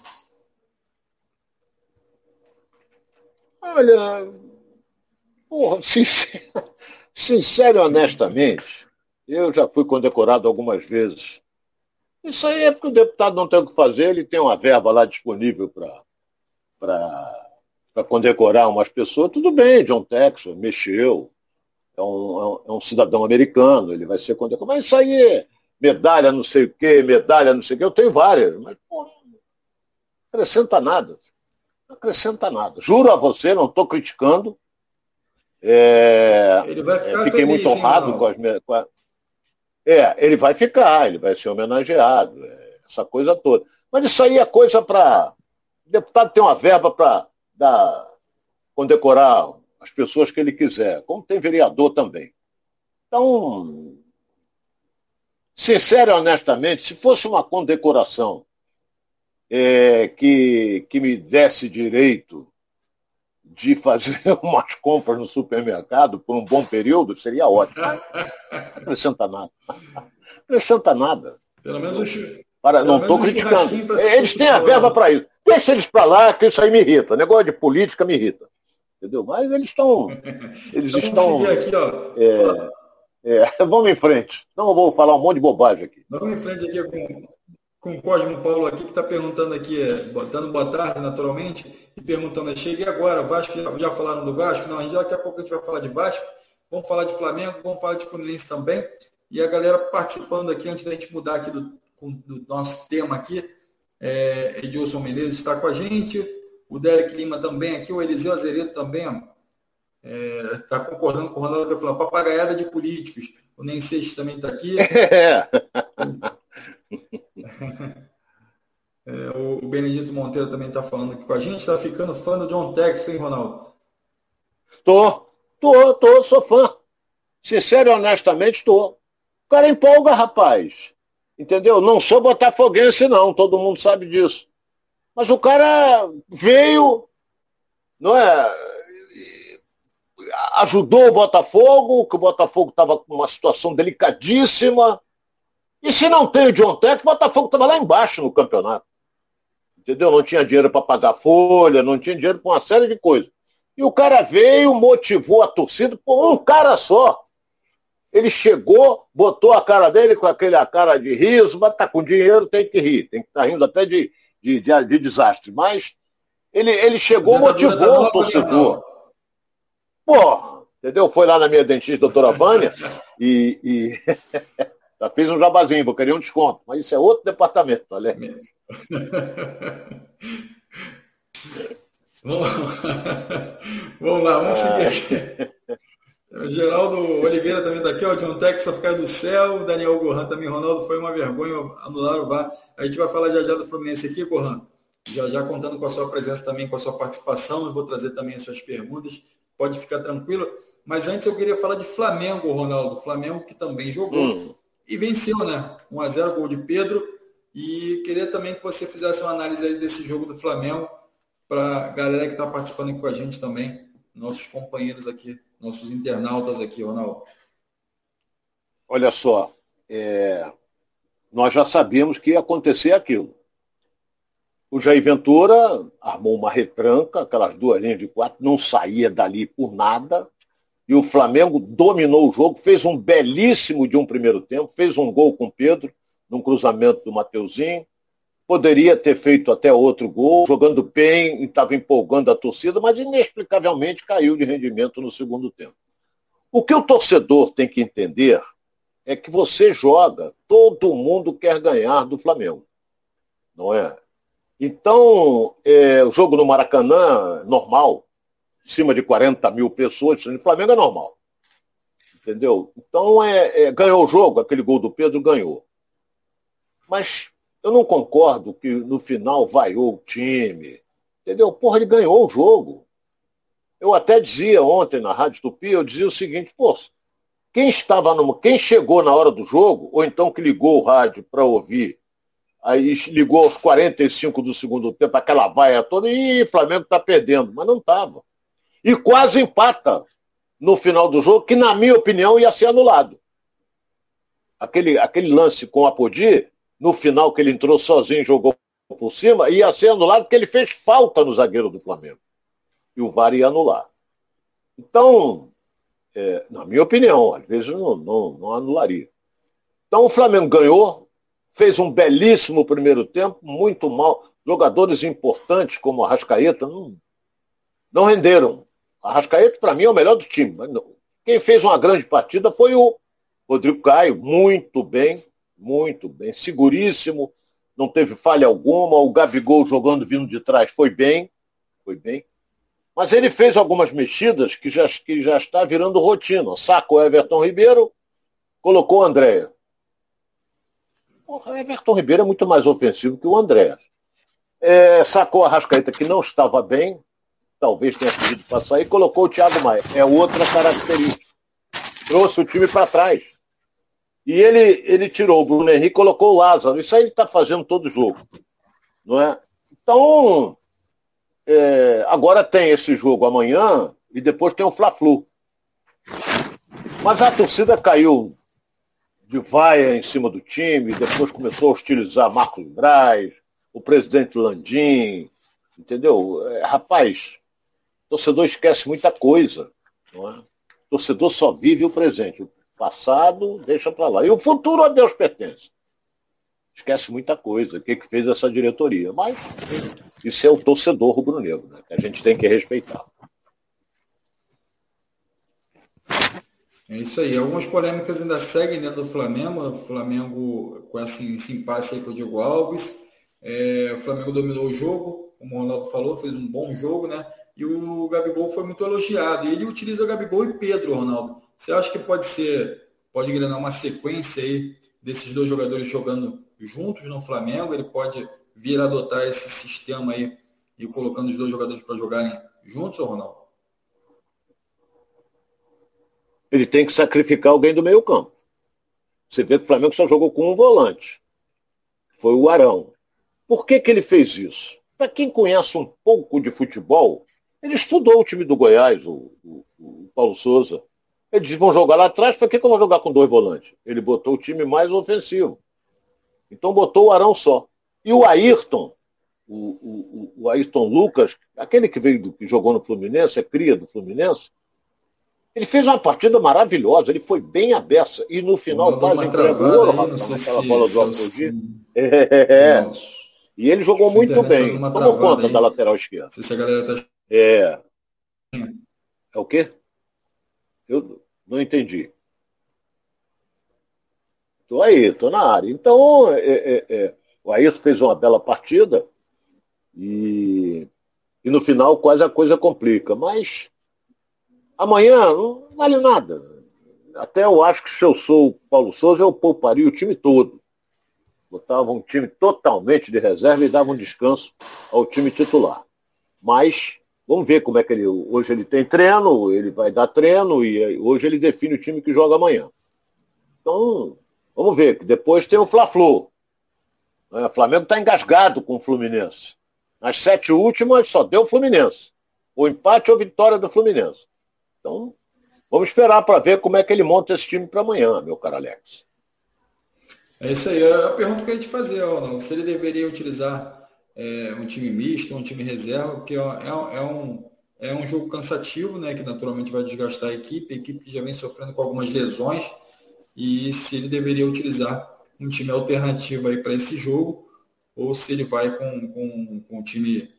Olha, porra, sincero, sincero honestamente, eu já fui condecorado algumas vezes. Isso aí é porque o deputado não tem o que fazer, ele tem uma verba lá disponível para condecorar umas pessoas. Tudo bem, John Texas mexeu, é um, é um, cidadão americano, ele vai ser condecorado. Mas isso aí é medalha não sei o quê, medalha não sei o quê. Eu tenho várias, mas porra, não acrescenta nada não acrescenta nada. Juro a você, não estou criticando. É, ele vai ficar é, fiquei feliz, muito honrado com as, com a, É, ele vai ficar, ele vai ser homenageado, é, essa coisa toda. Mas isso aí é coisa para. O deputado tem uma verba para condecorar as pessoas que ele quiser, como tem vereador também. Então, sincero e honestamente, se fosse uma condecoração é, que, que me desse direito de fazer umas compras no supermercado por um bom período, seria ótimo. Não acrescenta nada. Não acrescenta nada. Pelo menos o para, não estou criticando. Eles têm a verba para isso. Deixa eles para lá, que isso aí me irrita. O negócio de política me irrita. Entendeu? Mas eles estão. Eles então, estão. Aqui, é, é, vamos em frente. Não eu vou falar um monte de bobagem aqui. Vamos em frente aqui com com o Cosmo Paulo aqui, que está perguntando aqui, é, dando boa tarde, naturalmente, e perguntando, cheguei agora, Vasco, já, já falaram do Vasco? Não, a gente, daqui a pouco a gente vai falar de Vasco, vamos falar de Flamengo, vamos falar de Fluminense também, e a galera participando aqui, antes da gente mudar aqui do, do nosso tema aqui, é, Edilson Menezes está com a gente, o Derek Lima também aqui, o Eliseu Azeredo também, está é, tá concordando com o Ronaldo, que falou, papagaiada de políticos, o Nem Seixas também está aqui. É. É, o Benedito Monteiro também está falando aqui com a gente. Está ficando fã do John Tex, hein, Ronaldo? Tô, tô, tô, sou fã. Sincero e honestamente, tô. O cara empolga, rapaz. Entendeu? Não sou botafoguense, não. Todo mundo sabe disso. Mas o cara veio, não é? Ajudou o Botafogo, que o Botafogo estava com uma situação delicadíssima e se não tem o John Tech, o Botafogo estava lá embaixo no campeonato. Entendeu? Não tinha dinheiro para pagar folha, não tinha dinheiro para uma série de coisas. E o cara veio, motivou a torcida por um cara só. Ele chegou, botou a cara dele com aquele cara de riso, mas tá com dinheiro, tem que rir, tem que estar tá rindo até de, de, de, de, desastre. Mas ele, ele chegou, motivou o torcedor. Pô, entendeu? Foi lá na minha dentista, doutora Vânia, e, e Já fiz um jabazinho, vou querer um desconto. Mas isso é outro departamento, olha aí. vamos lá, vamos seguir aqui. O Geraldo Oliveira também está aqui, ó, John Texas caiu do céu, Daniel Gohan também, Ronaldo foi uma vergonha anular o VAR. A gente vai falar já já do Fluminense aqui, Gohan. Já já contando com a sua presença também, com a sua participação, eu vou trazer também as suas perguntas. Pode ficar tranquilo. Mas antes eu queria falar de Flamengo, Ronaldo. Flamengo que também jogou. Hum e venceu, né? 1x0, gol de Pedro. E queria também que você fizesse uma análise desse jogo do Flamengo para a galera que está participando aqui com a gente também, nossos companheiros aqui, nossos internautas aqui, Ronaldo. Olha só, é... nós já sabíamos que ia acontecer aquilo. O Jair Ventura armou uma retranca, aquelas duas linhas de quatro, não saía dali por nada. E o Flamengo dominou o jogo, fez um belíssimo de um primeiro tempo, fez um gol com Pedro, num cruzamento do Mateuzinho. Poderia ter feito até outro gol, jogando bem, estava empolgando a torcida, mas inexplicavelmente caiu de rendimento no segundo tempo. O que o torcedor tem que entender é que você joga, todo mundo quer ganhar do Flamengo. Não é? Então, é, o jogo no Maracanã, normal, cima de 40 mil pessoas, no Flamengo é normal. Entendeu? Então, é, é, ganhou o jogo, aquele gol do Pedro ganhou. Mas eu não concordo que no final vaiou o time. Entendeu? Porra, ele ganhou o jogo. Eu até dizia ontem na Rádio Tupi, eu dizia o seguinte, pô, quem estava no, quem chegou na hora do jogo, ou então que ligou o rádio para ouvir, aí ligou aos 45 do segundo tempo, aquela vaia toda, e Flamengo está perdendo, mas não estava e quase empata no final do jogo, que na minha opinião ia ser anulado. Aquele, aquele lance com a Podi, no final que ele entrou sozinho e jogou por cima, ia ser anulado porque ele fez falta no zagueiro do Flamengo. E o VAR ia anular. Então, é, na minha opinião, às vezes não, não, não anularia. Então o Flamengo ganhou, fez um belíssimo primeiro tempo, muito mal. Jogadores importantes como a Rascaeta não, não renderam. Arrascaeta, para mim, é o melhor do time. Quem fez uma grande partida foi o Rodrigo Caio, muito bem, muito bem, seguríssimo, não teve falha alguma. O Gabigol jogando vindo de trás foi bem, foi bem. Mas ele fez algumas mexidas que já, que já está virando rotina. Sacou o Everton Ribeiro, colocou o André. O Everton Ribeiro é muito mais ofensivo que o André. É, sacou a Rascaeta que não estava bem, talvez tenha pedido para sair, colocou o Thiago Maia. É outra característica. Trouxe o time para trás. E ele, ele tirou o Bruno Henrique e colocou o Lázaro. Isso aí ele está fazendo todo jogo. Não é? Então, é, agora tem esse jogo amanhã e depois tem o Fla-Flu. Mas a torcida caiu de vaia em cima do time, depois começou a hostilizar Marcos Braz, o presidente Landim, entendeu? É, rapaz, torcedor esquece muita coisa. Não é? Torcedor só vive o presente. O passado deixa para lá. E o futuro a Deus pertence. Esquece muita coisa. O que, que fez essa diretoria? Mas isso é o torcedor rubro-negro, né? que a gente tem que respeitar. É isso aí. Algumas polêmicas ainda seguem dentro do Flamengo. O Flamengo com esse, esse impasse aí com o Diego Alves. É, o Flamengo dominou o jogo, como o Ronaldo falou, fez um bom jogo, né? E o Gabigol foi muito elogiado. E ele utiliza Gabigol e Pedro, Ronaldo. Você acha que pode ser, pode engrenar uma sequência aí desses dois jogadores jogando juntos no Flamengo? Ele pode vir adotar esse sistema aí e colocando os dois jogadores para jogarem juntos, Ronaldo? Ele tem que sacrificar alguém do meio campo. Você vê que o Flamengo só jogou com um volante. Foi o Arão. Por que, que ele fez isso? Para quem conhece um pouco de futebol, ele estudou o time do Goiás, o, o, o Paulo Souza. Ele disse, vão jogar lá atrás, para que, que eu vou jogar com dois volantes? Ele botou o time mais ofensivo. Então botou o Arão só. E o Ayrton, o, o, o Ayrton Lucas, aquele que veio do, que jogou no Fluminense, é cria do Fluminense, ele fez uma partida maravilhosa, ele foi bem aberto. E no final quase entregou ouro, naquela bola do Alfogir. É, é. E ele jogou muito bem. Tomou conta aí. da lateral esquerda. Se a galera tá é. É o quê? Eu não entendi. Estou aí, estou na área. Então, é, é, é, o Ayrton fez uma bela partida e, e no final quase a coisa complica. Mas amanhã não vale nada. Até eu acho que se eu sou o Paulo Souza, eu pouparia o time todo. Botava um time totalmente de reserva e dava um descanso ao time titular. Mas Vamos ver como é que ele. Hoje ele tem treino, ele vai dar treino e hoje ele define o time que joga amanhã. Então, vamos ver. Depois tem o Fla-Flu. É, o Flamengo está engasgado com o Fluminense. Nas sete últimas só deu o Fluminense. O empate ou vitória do Fluminense. Então, vamos esperar para ver como é que ele monta esse time para amanhã, meu caro Alex. É isso aí. É a pergunta que eu ia te fazer, Ronaldo. Se ele deveria utilizar é, um time misto, um time reserva, porque é, é, um, É um jogo cansativo, né, que naturalmente vai desgastar a equipe, a equipe que já vem sofrendo com algumas lesões, e se ele deveria utilizar um time alternativo aí para esse jogo, ou se ele vai com, com, com o time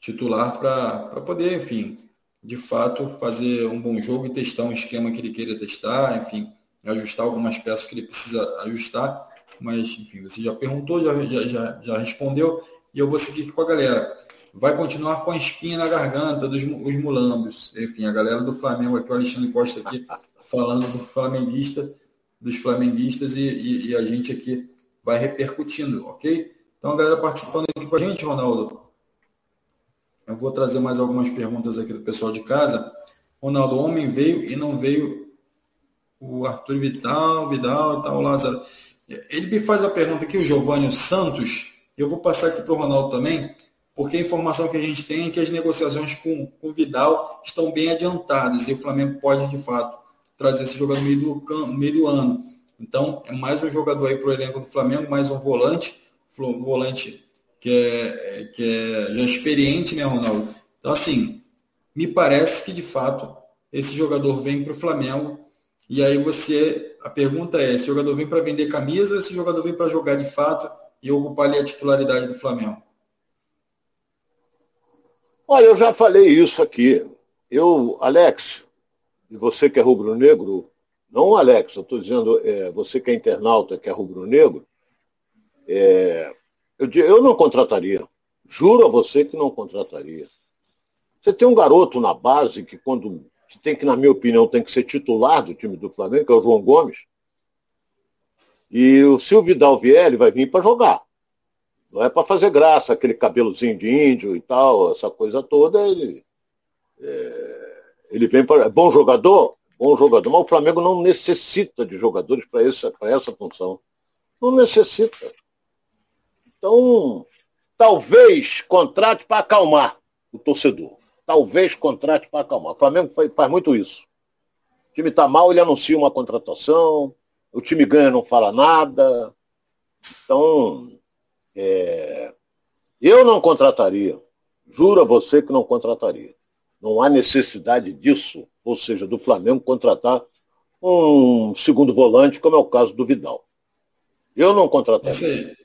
titular para poder, enfim, de fato, fazer um bom jogo e testar um esquema que ele queira testar, enfim, ajustar algumas peças que ele precisa ajustar. Mas, enfim, você já perguntou, já, já, já respondeu, e eu vou seguir aqui com a galera. Vai continuar com a espinha na garganta dos os mulambos. Enfim, a galera do Flamengo aqui, o Alexandre Costa aqui, falando do flamenguista, dos flamenguistas, e, e, e a gente aqui vai repercutindo, ok? Então, a galera participando aqui com a gente, Ronaldo. Eu vou trazer mais algumas perguntas aqui do pessoal de casa. Ronaldo, homem veio e não veio o Arthur Vital, Vidal e tal, Lázaro. Ele me faz a pergunta aqui, o Giovanni Santos, eu vou passar aqui para o Ronaldo também, porque a informação que a gente tem é que as negociações com o Vidal estão bem adiantadas e o Flamengo pode, de fato, trazer esse jogador no meio do, meio do ano. Então, é mais um jogador aí para o elenco do Flamengo, mais um volante, um volante que é, que é já experiente, né, Ronaldo? Então, assim, me parece que, de fato, esse jogador vem para o Flamengo e aí você, a pergunta é, esse jogador vem para vender camisa ou esse jogador vem para jogar de fato e ocupar ali a titularidade do Flamengo? Olha, eu já falei isso aqui. Eu, Alex, e você que é rubro-negro, não Alex, eu estou dizendo é, você que é internauta, que é rubro-negro, é, eu, eu não contrataria. Juro a você que não contrataria. Você tem um garoto na base que quando que tem que, na minha opinião, tem que ser titular do time do Flamengo, que é o João Gomes. E o Silvio Vidal vai vir para jogar. Não é para fazer graça, aquele cabelozinho de índio e tal, essa coisa toda. Ele, é, ele vem para. É bom jogador? Bom jogador. Mas o Flamengo não necessita de jogadores para essa, essa função. Não necessita. Então, talvez contrate para acalmar o torcedor talvez contrate para acalmar. O Flamengo faz muito isso. O time está mal, ele anuncia uma contratação, o time ganha não fala nada. Então, é, eu não contrataria. Juro a você que não contrataria. Não há necessidade disso, ou seja, do Flamengo contratar um segundo volante, como é o caso do Vidal. Eu não contrataria.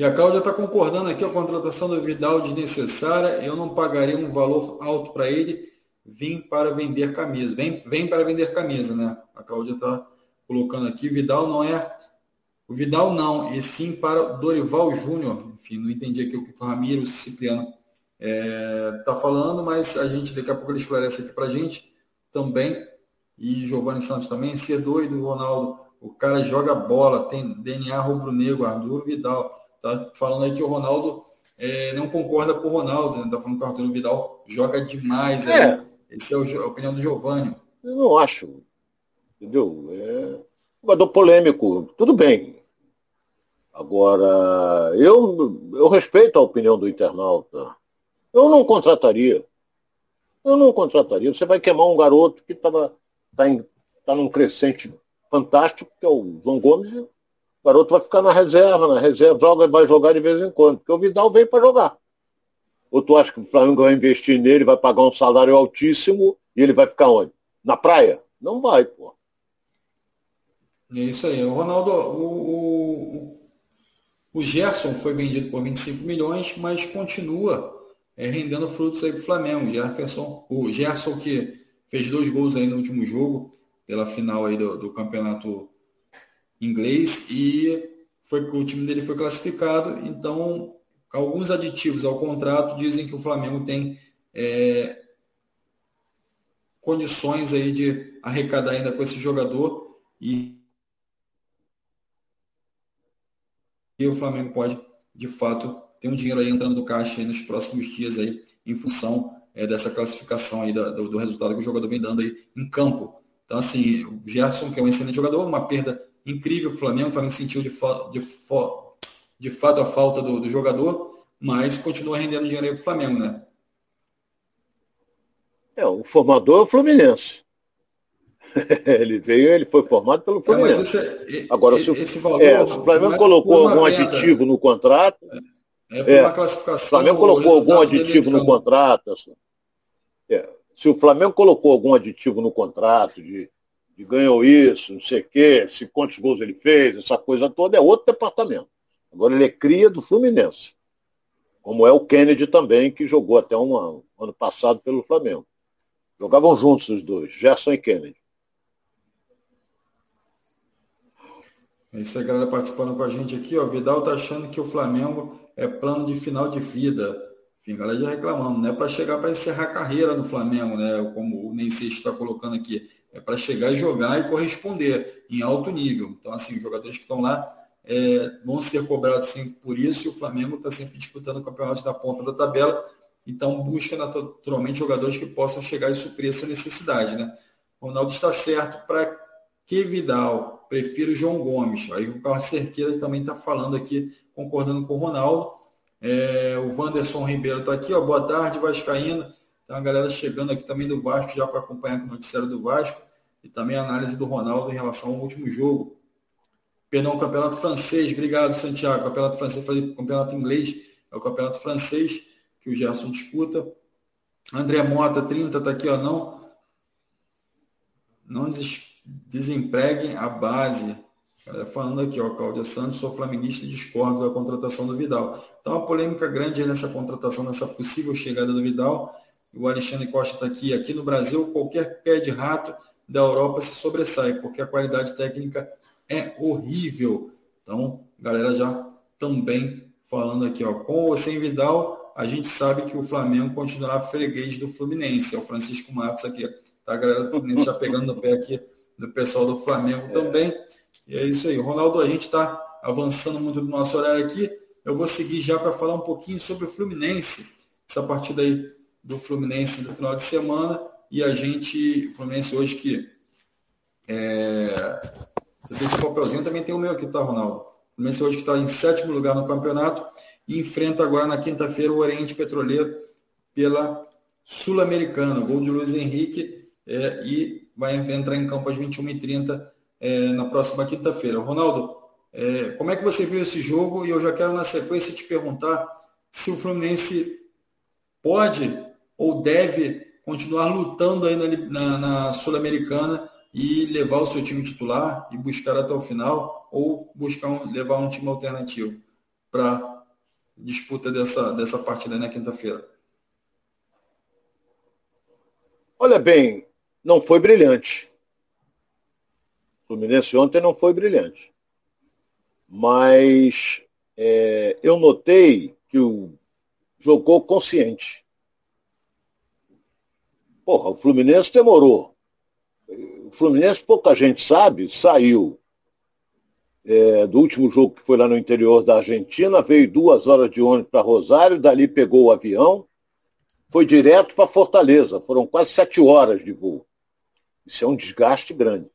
E a Cláudia está concordando aqui, a contratação do Vidal desnecessária, eu não pagaria um valor alto para ele, vim para vender camisa. Vem, vem para vender camisa, né? A Cláudia está colocando aqui, Vidal não é. O Vidal não, e sim para Dorival Júnior. Enfim, não entendi aqui o que o Ramiro Cipriano está é, tá falando, mas a gente daqui a pouco ele esclarece aqui para a gente também. E Giovanni Santos também, ser doido, Ronaldo. O cara joga bola, tem DNA rubro-negro, Arthur Vidal. Tá falando aí que o Ronaldo é, não concorda com o Ronaldo, né? Tá falando que o Arthur Vidal joga demais. É. Aí. Essa é a opinião do Giovanni. Eu não acho. Entendeu? É um jogador polêmico. Tudo bem. Agora, eu, eu respeito a opinião do internauta. Eu não contrataria. Eu não contrataria. Você vai queimar um garoto que estava tá, tá num crescente fantástico, que é o João Gomes, o garoto vai ficar na reserva, na reserva, joga, vai jogar de vez em quando, porque o Vidal veio para jogar. Ou tu acha que o Flamengo vai investir nele, vai pagar um salário altíssimo e ele vai ficar onde? Na praia? Não vai, pô. É isso aí. O Ronaldo, o, o, o Gerson foi vendido por 25 milhões, mas continua é, rendendo frutos aí para o Flamengo. O Gerson, o Gerson que fez dois gols aí no último jogo, pela final aí do, do campeonato inglês e foi o time dele foi classificado. Então, alguns aditivos ao contrato dizem que o Flamengo tem é, condições aí de arrecadar ainda com esse jogador e, e o Flamengo pode, de fato, ter um dinheiro aí entrando no caixa nos próximos dias aí, em função é, dessa classificação aí do, do, resultado que o jogador vem dando aí em campo. Então, assim, o Gerson, que é um excelente jogador, uma perda incrível para o Flamengo. O Flamengo sentiu de, de, de fato a falta do, do, jogador, mas continua rendendo dinheiro para o Flamengo, né? É, o formador é o Fluminense. ele veio, ele foi formado pelo Fluminense. É, esse, Agora, esse, se, esse valor, é, se o Flamengo é colocou algum venda. aditivo no contrato. É, é por uma classificação. O Flamengo colocou algum aditivo no contrato. Assim. É, se o Flamengo colocou algum aditivo no contrato de, de ganhou isso, não sei o quê, se quantos gols ele fez, essa coisa toda, é outro departamento. Agora ele é cria do Fluminense. Como é o Kennedy também, que jogou até um ano, ano passado pelo Flamengo. Jogavam juntos os dois, Gerson e Kennedy. É isso aí, galera, participando com a gente aqui. Ó. Vidal tá achando que o Flamengo é plano de final de vida. Enfim, a galera já reclamando. Não é para chegar para encerrar a carreira no Flamengo, né? Como o Nensei está colocando aqui. É para chegar e jogar e corresponder em alto nível. Então, assim, os jogadores que estão lá é, vão ser cobrados sempre por isso, e o Flamengo está sempre disputando o campeonato da ponta da tabela, então busca naturalmente jogadores que possam chegar e suprir essa necessidade. Né? O Ronaldo está certo para que Vidal, prefiro João Gomes. Aí o Carlos Cerqueira também está falando aqui, concordando com o Ronaldo. É, o Wanderson Ribeiro está aqui, ó, boa tarde, Vascaína. Tem uma galera chegando aqui também do Vasco, já para acompanhar o noticiário do Vasco, e também a análise do Ronaldo em relação ao último jogo perdão, o campeonato francês, obrigado Santiago, campeonato francês, falei campeonato inglês, é o campeonato francês que o Gerson disputa. André Mota, 30, está aqui, ó, não, não desempreguem a base. Falando aqui, ó, Cláudia Santos, sou flamenguista e discordo da contratação do Vidal. Então, uma polêmica grande nessa contratação, nessa possível chegada do Vidal. O Alexandre Costa está aqui. Aqui no Brasil, qualquer pé de rato da Europa se sobressai, porque a qualidade técnica é horrível. Então, galera já também falando aqui, ó, com ou sem Vidal, a gente sabe que o Flamengo continuará freguês do Fluminense. É o Francisco Matos aqui, tá? A galera do Fluminense já pegando no pé aqui do pessoal do Flamengo é. também. E é isso aí. Ronaldo, a gente está avançando muito no nosso horário aqui. Eu vou seguir já para falar um pouquinho sobre o Fluminense, essa partida aí do Fluminense no final de semana. E a gente, o Fluminense hoje que é, você tem esse papelzinho, também tem o meu aqui, tá, Ronaldo? O Fluminense hoje que está em sétimo lugar no campeonato e enfrenta agora na quinta-feira o Oriente Petroleiro pela Sul-Americana. Gol de Luiz Henrique é, e vai entrar em campo às 21h30 é, na próxima quinta-feira. Ronaldo, é, como é que você viu esse jogo? E eu já quero na sequência te perguntar se o Fluminense pode ou deve continuar lutando aí na, na, na Sul-Americana e levar o seu time titular e buscar até o final ou buscar um, levar um time alternativo para disputa dessa, dessa partida na quinta-feira? Olha bem, não foi brilhante. O Fluminense ontem não foi brilhante. Mas é, eu notei que o jogou consciente. Porra, o Fluminense demorou o Fluminense, pouca gente sabe, saiu é, do último jogo que foi lá no interior da Argentina, veio duas horas de ônibus para Rosário, dali pegou o avião, foi direto para Fortaleza. Foram quase sete horas de voo. Isso é um desgaste grande.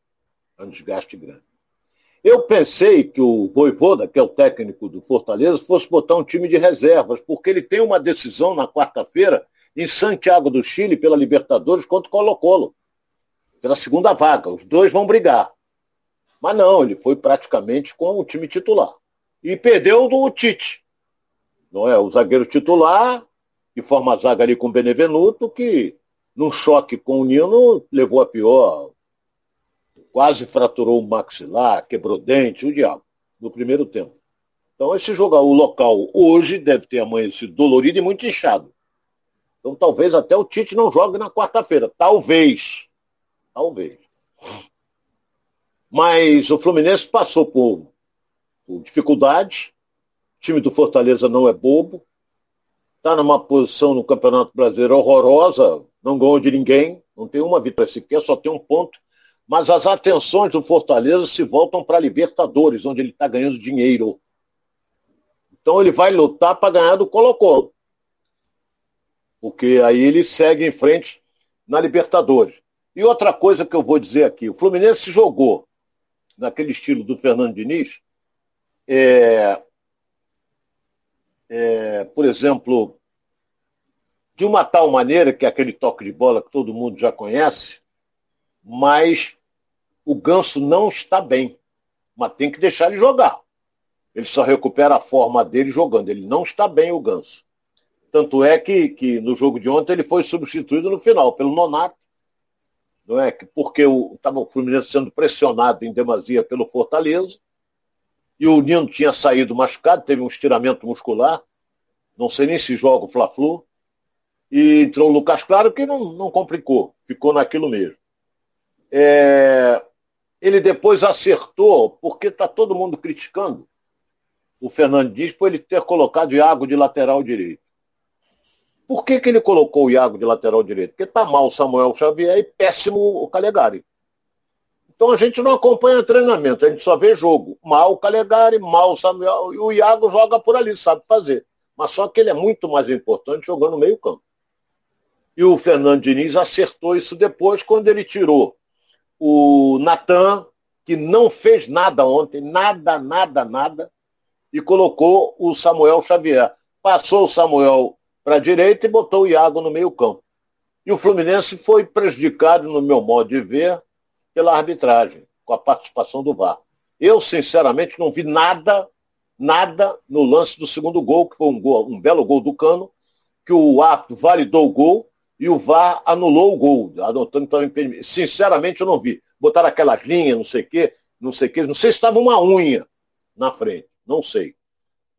É um desgaste grande. Eu pensei que o Voivoda, que é o técnico do Fortaleza, fosse botar um time de reservas, porque ele tem uma decisão na quarta-feira em Santiago do Chile pela Libertadores contra o Colo-Colo pela segunda vaga. Os dois vão brigar. Mas não, ele foi praticamente com o time titular. E perdeu do Tite. Não é? O zagueiro titular, que forma a zaga ali com o Benevenuto, que num choque com o Nino levou a pior. Quase fraturou o maxilar, quebrou dente, o diabo, no primeiro tempo. Então esse jogo, o local hoje deve ter amanhecido dolorido e muito inchado. Então talvez até o Tite não jogue na quarta-feira. Talvez. Talvez. Mas o Fluminense passou por, por dificuldades. O time do Fortaleza não é bobo. Está numa posição no Campeonato Brasileiro horrorosa, não ganhou de ninguém, não tem uma vitória sequer, só tem um ponto. Mas as atenções do Fortaleza se voltam para Libertadores, onde ele está ganhando dinheiro. Então ele vai lutar para ganhar do Colo-Colo. Porque aí ele segue em frente na Libertadores. E outra coisa que eu vou dizer aqui, o Fluminense jogou naquele estilo do Fernando Diniz, é, é, por exemplo, de uma tal maneira que é aquele toque de bola que todo mundo já conhece, mas o Ganso não está bem. Mas tem que deixar ele jogar. Ele só recupera a forma dele jogando. Ele não está bem, o Ganso. Tanto é que, que no jogo de ontem ele foi substituído no final pelo Nonato, não é? Porque estava o Fluminense sendo pressionado em demasia pelo Fortaleza, e o Nino tinha saído machucado, teve um estiramento muscular, não sei nem se joga o Fla-Flu, e entrou o Lucas Claro, que não, não complicou, ficou naquilo mesmo. É, ele depois acertou, porque está todo mundo criticando o Fernando Dias por ele ter colocado o Iago de lateral direito. Por que, que ele colocou o Iago de lateral direito? Porque está mal o Samuel Xavier e péssimo o Calegari. Então a gente não acompanha treinamento, a gente só vê jogo. Mal o Calegari, mal o Samuel, e o Iago joga por ali, sabe fazer. Mas só que ele é muito mais importante jogando meio campo. E o Fernando Diniz acertou isso depois quando ele tirou o Natan, que não fez nada ontem, nada, nada, nada, e colocou o Samuel Xavier. Passou o Samuel para a direita e botou o Iago no meio campo. E o Fluminense foi prejudicado, no meu modo de ver, pela arbitragem, com a participação do VAR. Eu, sinceramente, não vi nada, nada no lance do segundo gol, que foi um, gol, um belo gol do Cano, que o árbitro validou o gol e o VAR anulou o gol, adotando então impedimento. Sinceramente, eu não vi. Botaram aquelas linhas, não sei o quê, não sei o quê. Não sei se estava uma unha na frente, não sei.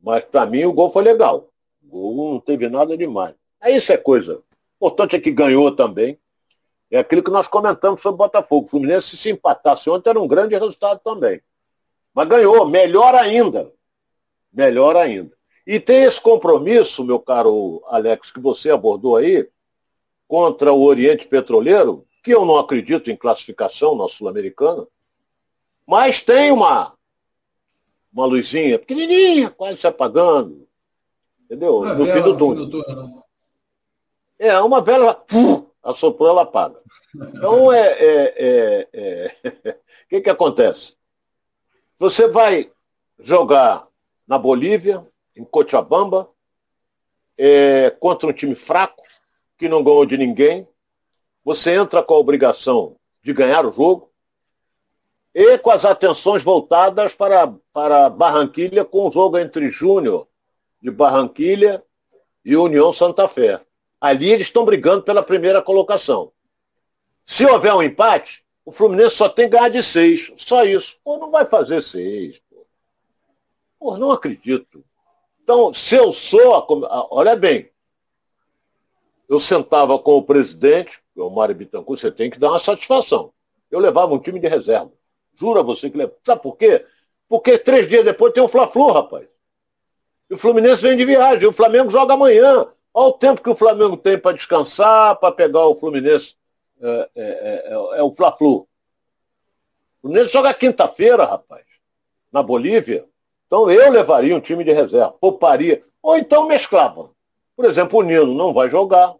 Mas para mim o gol foi legal. Gol não teve nada demais. É isso é coisa. O importante é que ganhou também. É aquilo que nós comentamos sobre o Botafogo. O Fluminense, se empatasse ontem, era um grande resultado também. Mas ganhou, melhor ainda. Melhor ainda. E tem esse compromisso, meu caro Alex, que você abordou aí, contra o Oriente Petroleiro, que eu não acredito em classificação na Sul-Americana, mas tem uma, uma luzinha pequenininha, quase se apagando. Entendeu? no vela, fim do túnel. É, uma vela, assoprou, ela apaga. Então, é. O é, é, é, que, que acontece? Você vai jogar na Bolívia, em Cochabamba, é, contra um time fraco, que não ganhou de ninguém. Você entra com a obrigação de ganhar o jogo e com as atenções voltadas para, para Barranquilha com o jogo entre Júnior de Barranquilha e União Santa Fé. Ali eles estão brigando pela primeira colocação. Se houver um empate, o Fluminense só tem que ganhar de seis. Só isso. Pô, não vai fazer seis. Pô, pô não acredito. Então, se eu sou. A... Olha bem, eu sentava com o presidente, o Mário Bittencourt, você tem que dar uma satisfação. Eu levava um time de reserva. Jura você que leva. Sabe por quê? Porque três dias depois tem o Fla-Flu, rapaz. O Fluminense vem de viagem. O Flamengo joga amanhã. Olha o tempo que o Flamengo tem para descansar, para pegar o Fluminense. É, é, é, é, é o Fla-Flu. O Fluminense joga quinta-feira, rapaz. Na Bolívia. Então eu levaria um time de reserva. Pouparia. Ou então mesclava. Por exemplo, o Nino não vai jogar.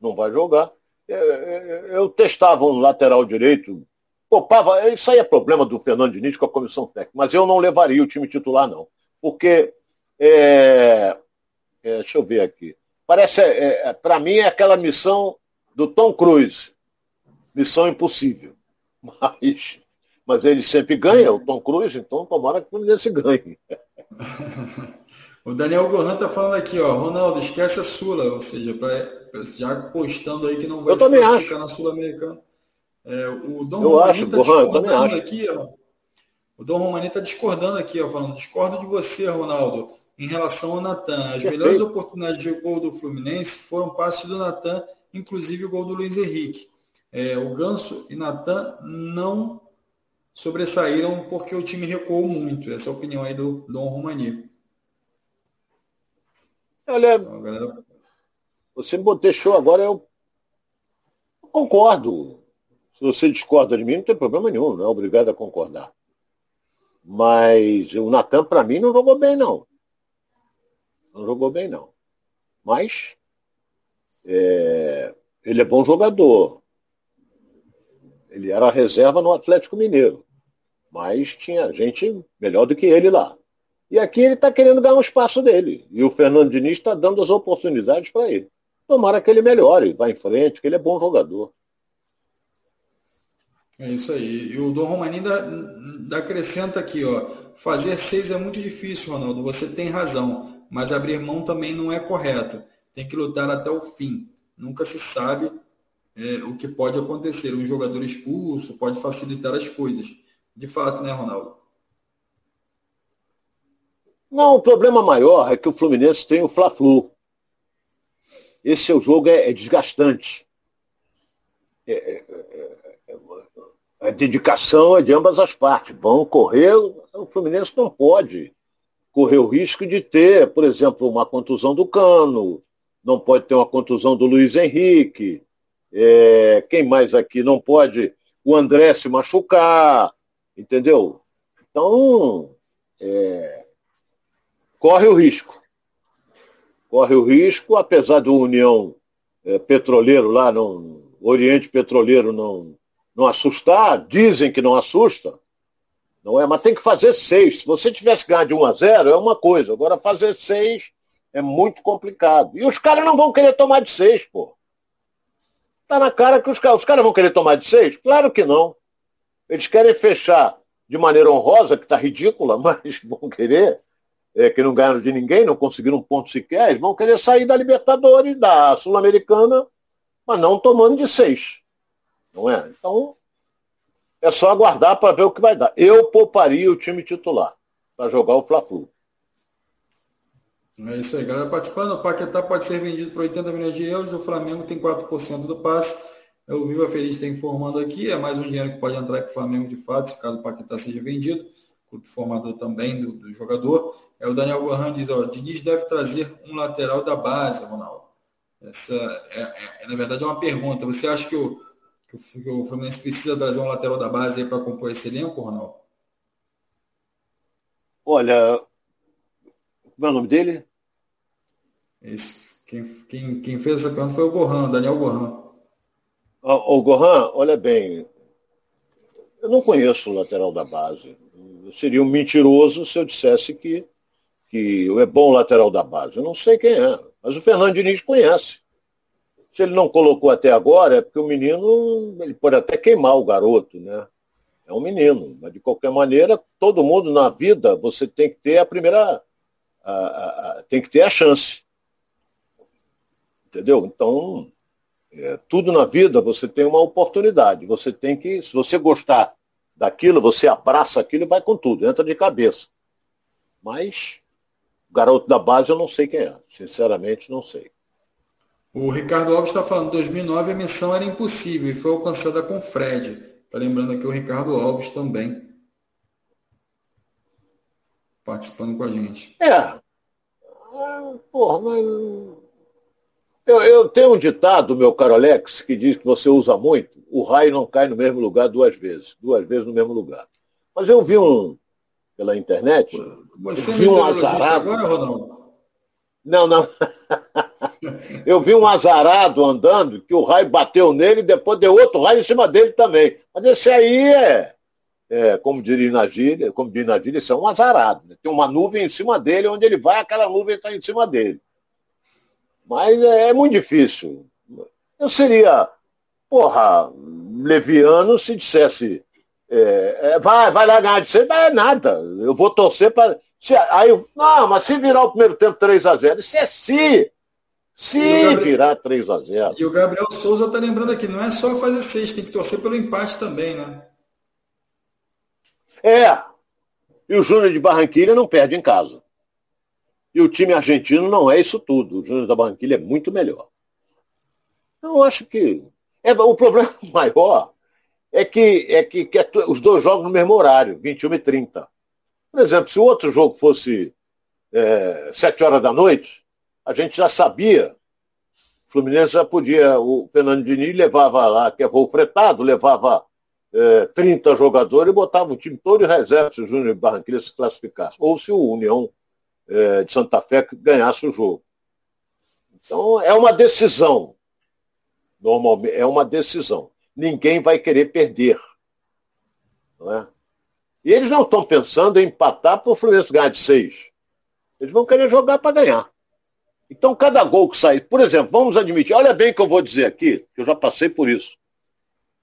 Não vai jogar. Eu, é, é, eu testava um lateral direito. Poupava, isso aí é problema do Fernando Diniz com a comissão técnica, mas eu não levaria o time titular, não. Porque, é, é, deixa eu ver aqui, parece, é, é para mim, é aquela missão do Tom Cruise. Missão impossível. Mas, mas ele sempre ganha, o Tom Cruise, então tomara que o Fluminense ganhe. O Daniel Gohan tá falando aqui, ó, Ronaldo, esquece a Sula, ou seja, pra, já postando aí que não vai eu se classificar na Sul-Americana. É, o Dom eu Romani tá discordando aqui, ó. O Dom Romani tá discordando aqui, ó, falando, discordo de você, Ronaldo, em relação ao Natan. As melhores oportunidades de gol do Fluminense foram passes do Natan, inclusive o gol do Luiz Henrique. É, o Ganso e Natan não sobressaíram porque o time recuou muito. Essa é a opinião aí do Dom Romani. Olha, você me deixou agora, eu concordo. Se você discorda de mim, não tem problema nenhum, não é obrigado a concordar. Mas o Natan, para mim, não jogou bem, não. Não jogou bem, não. Mas é, ele é bom jogador. Ele era reserva no Atlético Mineiro. Mas tinha gente melhor do que ele lá. E aqui ele está querendo ganhar um espaço dele. E o Fernando Diniz está dando as oportunidades para ele. Tomara que ele melhore, vá em frente, que ele é bom jogador. É isso aí. E o Dom Romani ainda, acrescenta aqui, ó. Fazer seis é muito difícil, Ronaldo. Você tem razão. Mas abrir mão também não é correto. tem que lutar até o fim. Nunca se sabe é, o que pode acontecer. Um jogador expulso pode facilitar as coisas. De fato, né, Ronaldo? Não, o problema maior é que o Fluminense tem o Fla-Flu. Esse seu jogo é, é desgastante. É, é, é, é, a dedicação é de ambas as partes. Vão correr, o Fluminense não pode correr o risco de ter, por exemplo, uma contusão do Cano, não pode ter uma contusão do Luiz Henrique. É, quem mais aqui não pode o André se machucar, entendeu? Então, é, corre o risco. Corre o risco, apesar do União é, Petroleiro lá, não, Oriente Petroleiro não, não assustar, dizem que não assusta, não é? Mas tem que fazer seis. Se você tivesse ganho de 1 a 0, é uma coisa. Agora fazer seis é muito complicado. E os caras não vão querer tomar de seis, pô. Tá na cara que os caras, os caras vão querer tomar de seis? Claro que não. Eles querem fechar de maneira honrosa, que está ridícula, mas vão querer é, que não ganharam de ninguém, não conseguiram um ponto sequer, eles vão querer sair da Libertadores, da Sul-Americana, mas não tomando de seis. Não é? Então, é só aguardar para ver o que vai dar. Eu pouparia o time titular para jogar o Fla-Flu. É isso aí, galera participando. O Paquetá pode ser vendido por 80 milhões de euros. O Flamengo tem 4% do passe. Vi o Feliz está informando aqui. É mais um dinheiro que pode entrar para o Flamengo de fato, se caso o Paquetá seja vendido. O formador também do, do jogador. É, o Daniel Gohan diz, ó, Diniz deve trazer um lateral da base, Ronaldo. Essa é, é, é na verdade, é uma pergunta. Você acha que o, que o, o Fluminense precisa trazer um lateral da base para compor esse elenco, Ronaldo? Olha, como é o nome dele? Esse, quem, quem, quem fez essa pergunta foi o Gohan, Daniel Gohan. O, o Gohan, olha bem, eu não conheço o lateral da base. Eu seria um mentiroso se eu dissesse que que é bom lateral da base. Eu não sei quem é, mas o Fernando Diniz conhece. Se ele não colocou até agora, é porque o menino, ele pode até queimar o garoto, né? É um menino, mas de qualquer maneira, todo mundo na vida, você tem que ter a primeira, a, a, a, tem que ter a chance. Entendeu? Então, é, tudo na vida você tem uma oportunidade. Você tem que, se você gostar daquilo, você abraça aquilo e vai com tudo, entra de cabeça. Mas garoto da base eu não sei quem é. Sinceramente, não sei. O Ricardo Alves está falando, 2009 a missão era impossível e foi alcançada com Fred. Está lembrando aqui o Ricardo Alves também. Participando com a gente. É. é porra, mas... Eu, eu, tenho um ditado, meu caro Alex, que diz que você usa muito, o raio não cai no mesmo lugar duas vezes. Duas vezes no mesmo lugar. Mas eu vi um, pela internet. Você vi um azarado. agora, Ronaldo? Não, não. Eu vi um azarado andando, que o raio bateu nele e depois deu outro raio em cima dele também. Mas esse aí é, é como diria na gíria, como diz na gíria, isso é um azarado. Né? Tem uma nuvem em cima dele, onde ele vai, aquela nuvem está em cima dele. Mas é, é muito difícil. Eu seria, porra, leviano se dissesse é, é, vai, vai lá ganhar de 100, mas é nada. Eu vou torcer para. Aí, não, mas se virar o primeiro tempo 3x0, isso é se. Se virar 3x0. E o Gabriel Souza tá lembrando aqui, não é só fazer 6, tem que torcer pelo empate também, né? É. E o Júnior de Barranquilha não perde em casa. E o time argentino não é isso tudo. O Júnior da Barranquilha é muito melhor. Então, eu acho que. É, o problema maior é que, é que, que é os dois jogos no mesmo horário, 21 e 30. Por exemplo, se o outro jogo fosse é, 7 horas da noite, a gente já sabia. O Fluminense já podia, o Fernando Diniz levava lá, que é voo fretado, levava é, 30 jogadores e botava o time todo em reserva se o Júnior Barranquilla se classificasse. Ou se o União é, de Santa Fé ganhasse o jogo. Então é uma decisão. Normalmente é uma decisão ninguém vai querer perder. Não é? E eles não estão pensando em empatar para o Fluminense ganhar de seis. Eles vão querer jogar para ganhar. Então, cada gol que sair, por exemplo, vamos admitir, olha bem o que eu vou dizer aqui, que eu já passei por isso.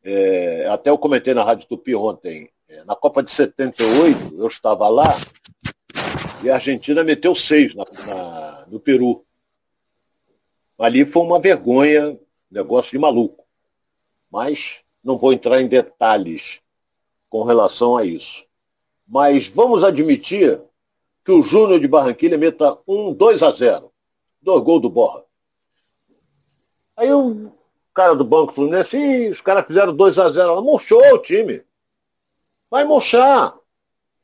É, até eu comentei na Rádio Tupi ontem, é, na Copa de 78, eu estava lá, e a Argentina meteu seis na, na, no Peru. Ali foi uma vergonha, negócio de maluco. Mas não vou entrar em detalhes com relação a isso. Mas vamos admitir que o Júnior de Barranquilha meta um 2 a 0 Dois gols do Borra. Aí o cara do Banco Fluminense, os caras fizeram 2 a 0 Ela murchou o time. Vai murchar.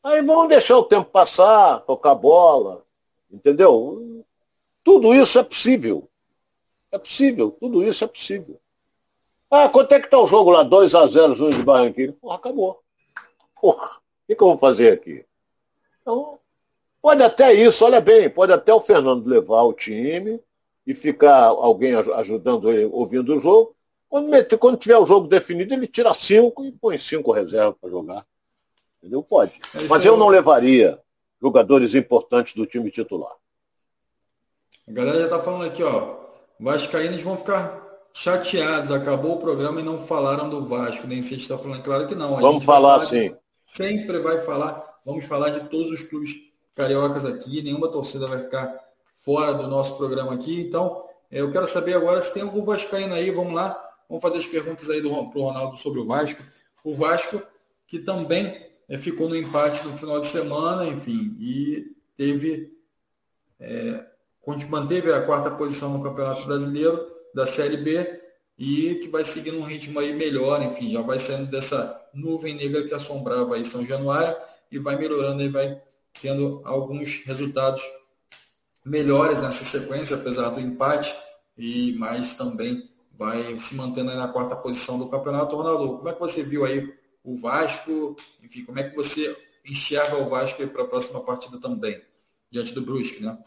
Aí vamos deixar o tempo passar, tocar bola. Entendeu? Tudo isso é possível. É possível, tudo isso é possível. Ah, quanto é que tá o jogo lá? 2 a 0 Júnior de Barranquilla. Porra, acabou. Porra, o que, que eu vou fazer aqui? Então, pode até isso, olha bem, pode até o Fernando levar o time e ficar alguém ajudando ele ouvindo o jogo. Quando, meter, quando tiver o jogo definido, ele tira cinco e põe cinco reservas para jogar. Entendeu? Pode. É Mas eu não levaria jogadores importantes do time titular. A galera já está falando aqui, ó. Vascaínos vão ficar chateados. Acabou o programa e não falaram do Vasco. Nem sei se está falando. Claro que não. A Vamos falar, falar sim. Sempre vai falar. Vamos falar de todos os clubes cariocas aqui. Nenhuma torcida vai ficar fora do nosso programa aqui. Então, é, eu quero saber agora se tem algum Vascaíno aí. Vamos lá. Vamos fazer as perguntas aí do Ronaldo sobre o Vasco. O Vasco, que também é, ficou no empate no final de semana, enfim, e teve. É, manteve a quarta posição no Campeonato Brasileiro da Série B e que vai seguindo um ritmo aí melhor, enfim, já vai saindo dessa nuvem negra que assombrava aí São Januário e vai melhorando e vai tendo alguns resultados melhores nessa sequência, apesar do empate, e mais também vai se mantendo na quarta posição do campeonato. Ronaldo, como é que você viu aí o Vasco? Enfim, como é que você enxerga o Vasco para a próxima partida também, diante do Brusque, né?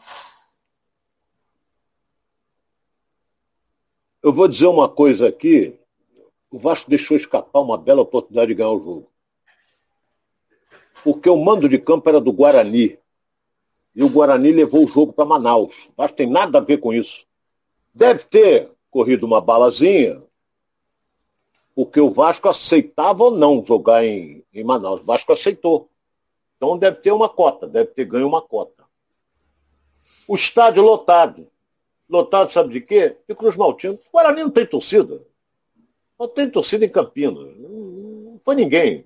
Eu vou dizer uma coisa aqui. O Vasco deixou escapar uma bela oportunidade de ganhar o jogo. Porque o mando de campo era do Guarani. E o Guarani levou o jogo para Manaus. O Vasco tem nada a ver com isso. Deve ter corrido uma balazinha, porque o Vasco aceitava ou não jogar em, em Manaus. O Vasco aceitou. Então deve ter uma cota, deve ter ganho uma cota. O estádio lotado. Lotado, sabe de quê? De Cruz Maltino. O Guarani não tem torcida. Não tem torcida em Campinas. Não foi ninguém.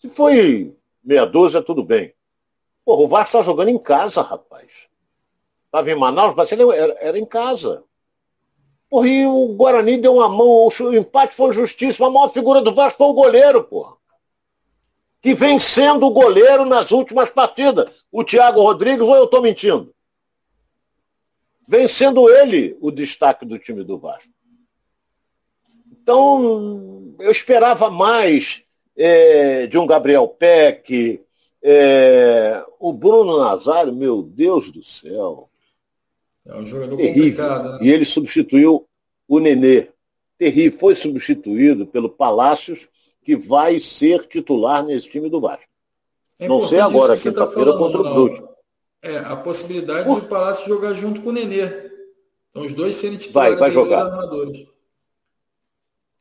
Se foi meia dúzia, tudo bem. Porra, o Vasco está jogando em casa, rapaz. Estava em Manaus, mas era, era em casa. Porra, e o Guarani deu uma mão, o empate foi justíssimo. A maior figura do Vasco foi o goleiro, porra. Que vem sendo o goleiro nas últimas partidas. O Thiago Rodrigues, ou eu estou mentindo? vem sendo ele o destaque do time do Vasco. Então, eu esperava mais é, de um Gabriel Peck, é, o Bruno Nazário, meu Deus do céu. É um jogador terrível. complicado. Né? E ele substituiu o Nenê. Terrível. Foi substituído pelo Palácios, que vai ser titular nesse time do Vasco. É Não sei agora, quinta-feira tá contra o Brusque. É, a possibilidade uh. do Palácio jogar junto com o Nenê. Então os dois serem titulares vai, vai jogar. armadores.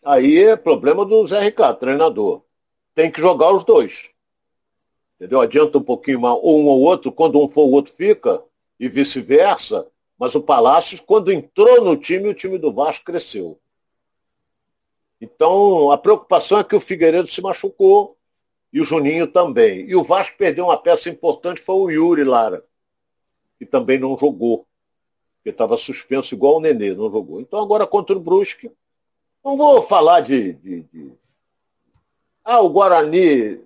Aí é problema do Zé Ricardo, treinador. Tem que jogar os dois. Entendeu? Adianta um pouquinho mais um ou outro, quando um for o outro fica, e vice-versa. Mas o Palácio, quando entrou no time, o time do Vasco cresceu. Então, a preocupação é que o Figueiredo se machucou e o Juninho também. E o Vasco perdeu uma peça importante, foi o Yuri Lara que também não jogou. Porque estava suspenso igual o Nenê, não jogou. Então agora contra o Brusque, não vou falar de, de, de... Ah, o Guarani.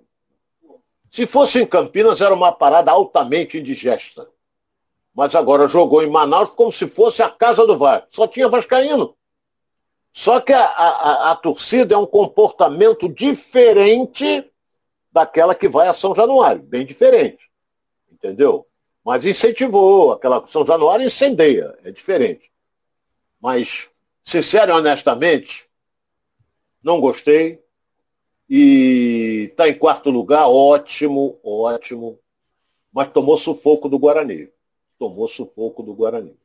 Se fosse em Campinas, era uma parada altamente indigesta. Mas agora jogou em Manaus como se fosse a casa do VAR. Só tinha Vascaíno. Só que a, a, a torcida é um comportamento diferente daquela que vai a São Januário. Bem diferente. Entendeu? Mas incentivou, aquela São Januário incendeia, é diferente. Mas, sincero e honestamente, não gostei. E está em quarto lugar, ótimo, ótimo. Mas tomou sufoco do Guarani. Tomou sufoco do Guarani.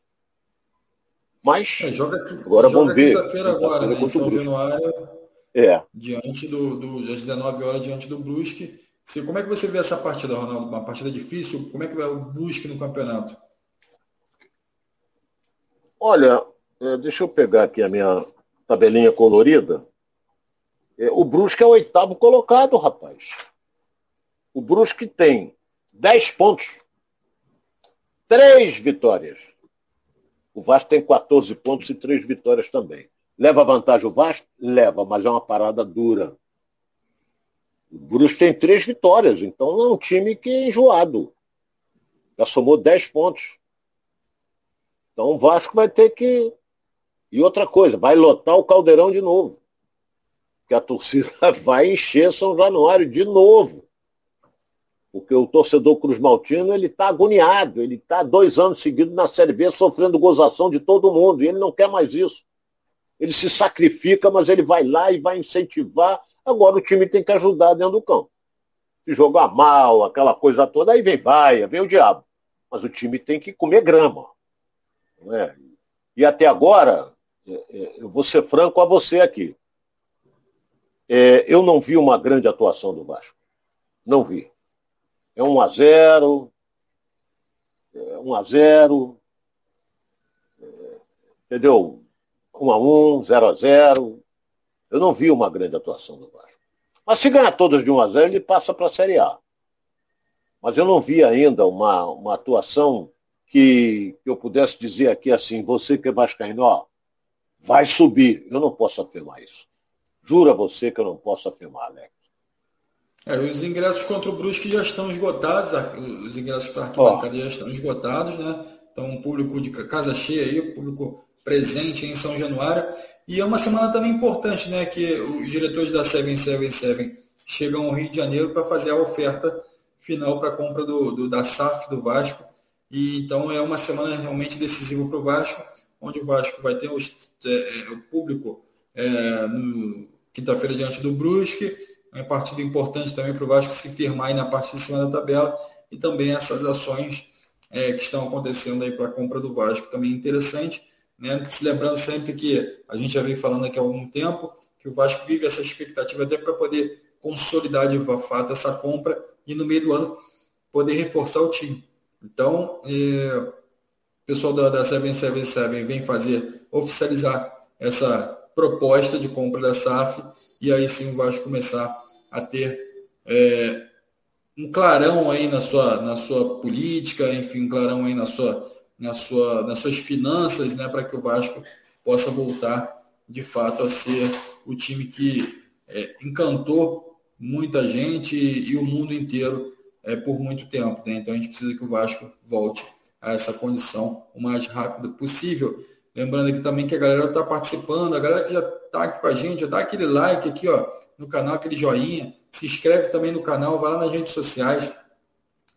Mas é, joga, agora joga vamos ver. Quinta-feira agora, né, em São Januário. É. Diante do, do, das 19 horas, diante do Brusque. Você, como é que você vê essa partida, Ronaldo? Uma partida difícil? Como é que vai o Brusque no campeonato? Olha, É, deixa eu pegar aqui a minha tabelinha colorida. É, o Brusque é o oitavo colocado, rapaz. O Brusque tem 10 pontos, três vitórias. O Vasco tem 14 pontos e três vitórias também. Leva vantagem o Vasco? Leva, mas é uma parada dura. O Brusque tem três vitórias, então é um time que é enjoado. Já somou 10 pontos. Então o Vasco vai ter que. E outra coisa, vai lotar o caldeirão de novo. Que a torcida vai encher São Januário de novo. Porque o torcedor Cruz Maltino ele está agoniado, ele está dois anos seguidos na Série B sofrendo gozação de todo mundo, e ele não quer mais isso. Ele se sacrifica, mas ele vai lá e vai incentivar. Agora o time tem que ajudar dentro do campo. Se jogar mal, aquela coisa toda, aí vem vaia, vem o diabo. Mas o time tem que comer grama. É? E até agora, é, é, eu vou ser franco a você aqui. É, eu não vi uma grande atuação do Vasco. Não vi. É 1 a 0 é 1 a 0 é, entendeu? 1 a 1 0 a 0 Eu não vi uma grande atuação do Vasco. Mas se ganhar todas de 1 a 0 ele passa para a Série A. Mas eu não vi ainda uma, uma atuação que, que eu pudesse dizer aqui assim, você que é vascaíno, ó, vai subir. Eu não posso afirmar isso. Jura você que eu não posso afirmar, Alex. É, os ingressos contra o Brusque já estão esgotados, os ingressos para a arquibancada já estão esgotados, né? Então, um público de casa cheia aí, público presente em São Januário. E é uma semana também importante, né? Que os diretores da 777 chegam ao Rio de Janeiro para fazer a oferta final para a compra do, do, da SAF do Vasco. E então é uma semana realmente decisiva para o Vasco, onde o Vasco vai ter os, é, é o público é, quinta-feira diante do Brusque é uma partida importante também para o Vasco se firmar aí na parte de cima da tabela e também essas ações é, que estão acontecendo aí para a compra do Vasco também interessante. Né? Se lembrando sempre que a gente já vem falando aqui há algum tempo que o Vasco vive essa expectativa até para poder consolidar de fato essa compra e no meio do ano poder reforçar o time. Então, é, o pessoal da, da 777 vem fazer, oficializar essa proposta de compra da SAF e aí sim o Vasco começar a ter é, um clarão aí na sua, na sua política, enfim, um clarão aí na sua, na sua, nas suas finanças, né, para que o Vasco possa voltar de fato a ser o time que é, encantou muita gente e, e, o mundo inteiro é, por muito tempo. Né? Então a gente precisa que o Vasco volte a essa condição o mais rápido possível. Lembrando aqui também que a galera está participando, a galera que já está aqui com a gente, já dá aquele like aqui ó, no canal, aquele joinha, se inscreve também no canal, vai lá nas redes sociais,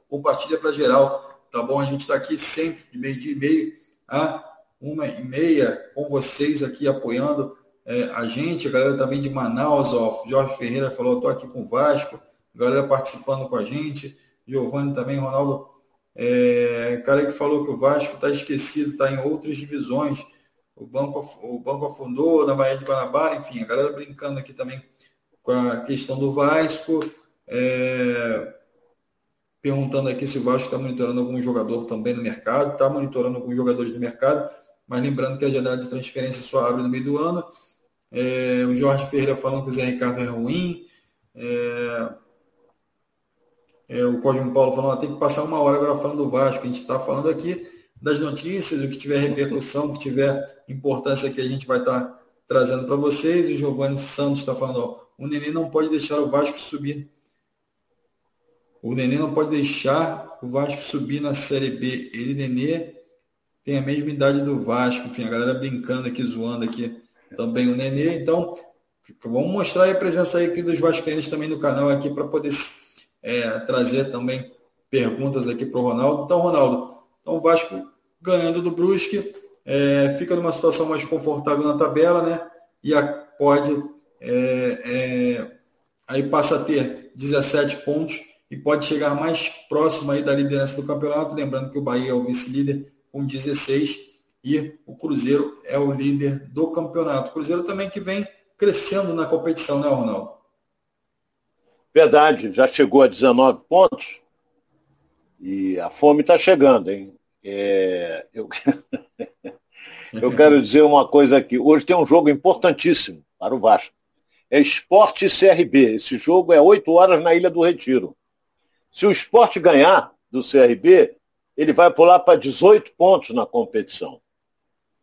compartilha para geral, tá bom? A gente está aqui sempre de meio dia e meio a uma e meia com vocês aqui apoiando é, a gente, a galera também de Manaus, ó, Jorge Ferreira falou, estou aqui com o Vasco, galera participando com a gente, Giovanni também, Ronaldo é, cara que falou que o Vasco está esquecido, está em outras divisões. O banco, o banco afundou na Bahia de Guanabara, enfim, a galera brincando aqui também com a questão do Vasco. É, perguntando aqui se o Vasco está monitorando algum jogador também no mercado. Está monitorando alguns jogadores do mercado, mas lembrando que a janela de transferência só abre no meio do ano. É, o Jorge Ferreira falando que o Zé Ricardo é ruim. É, é, o Cosmo Paulo falando, tem que passar uma hora agora falando do Vasco. A gente está falando aqui das notícias, o que tiver repercussão, o que tiver importância que a gente vai estar tá trazendo para vocês. O Giovanni Santos está falando, ó, o Nenê não pode deixar o Vasco subir. O Nenê não pode deixar o Vasco subir na Série B. Ele, Nenê, tem a mesma idade do Vasco. Enfim, a galera brincando aqui, zoando aqui também o Nenê. Então, vamos mostrar a presença aqui dos vascaínos também no canal aqui para poder é, trazer também perguntas aqui para o Ronaldo. Então, Ronaldo, então o Vasco ganhando do Brusque, é, fica numa situação mais confortável na tabela, né? E a, pode é, é aí passa a ter 17 pontos e pode chegar mais próximo aí da liderança do campeonato. Lembrando que o Bahia é o vice-líder com 16 e o Cruzeiro é o líder do campeonato. O Cruzeiro também que vem crescendo na competição, né, Ronaldo? Verdade, já chegou a 19 pontos e a fome está chegando, hein? É, eu... Eu quero dizer uma coisa aqui. Hoje tem um jogo importantíssimo para o Vasco. É Esporte CRB. Esse jogo é 8 horas na Ilha do Retiro. Se o esporte ganhar do CRB, ele vai pular para 18 pontos na competição.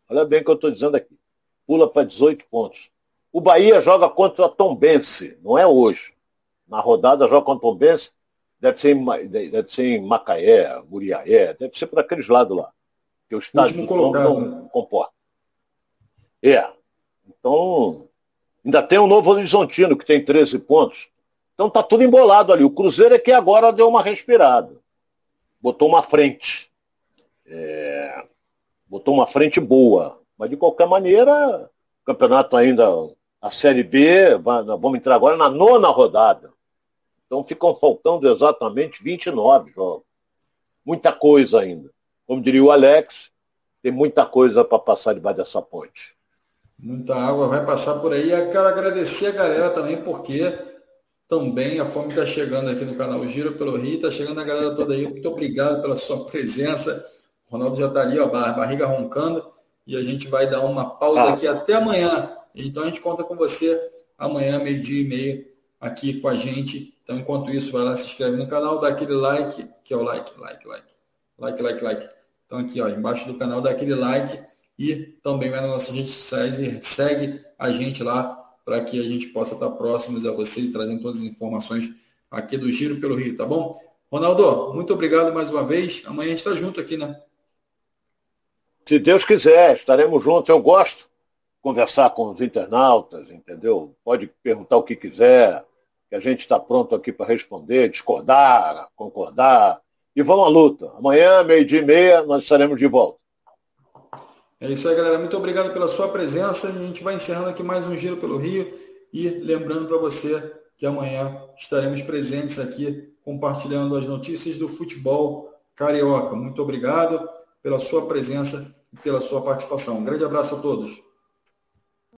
Olha bem o que eu estou dizendo aqui. Pula para 18 pontos. O Bahia joga contra a Tombense, não é hoje. Na rodada joga contra a Tombense, deve ser em, deve ser em Macaé, Muriaé, deve ser por aqueles lados lá. Que o estádio do não comporta. É. Então, ainda tem o Novo Horizontino, que tem 13 pontos. Então tá tudo embolado ali. O Cruzeiro é que agora deu uma respirada. Botou uma frente. É... Botou uma frente boa. Mas de qualquer maneira, o campeonato ainda, a Série B, vamos entrar agora na nona rodada. Então ficam faltando exatamente 29 jogos. Muita coisa ainda. Como diria o Alex, tem muita coisa para passar debaixo dessa ponte. Muita água vai passar por aí. Eu quero agradecer a galera também, porque também a fome está chegando aqui no canal Giro pelo Rio, está chegando a galera toda aí. Muito obrigado pela sua presença. O Ronaldo já está ali, ó, barriga roncando, e a gente vai dar uma pausa ah. aqui até amanhã. Então a gente conta com você amanhã, meio-dia e meio, aqui com a gente. Então, enquanto isso, vai lá, se inscreve no canal, dá aquele like, que é o like, like, like. Like, like, like. Então aqui, ó, embaixo do canal, dá aquele like e também vai nas nossas redes sociais e segue a gente lá para que a gente possa estar próximos a você e trazendo todas as informações aqui do Giro pelo Rio, tá bom? Ronaldo, muito obrigado mais uma vez. Amanhã a gente está junto aqui, né? Se Deus quiser, estaremos juntos. Eu gosto de conversar com os internautas, entendeu? Pode perguntar o que quiser, que a gente está pronto aqui para responder, discordar, concordar. E vamos à luta. Amanhã, meio-dia e meia, nós estaremos de volta. É isso aí, galera. Muito obrigado pela sua presença. A gente vai encerrando aqui mais um Giro pelo Rio. E lembrando para você que amanhã estaremos presentes aqui compartilhando as notícias do futebol carioca. Muito obrigado pela sua presença e pela sua participação. Um grande abraço a todos.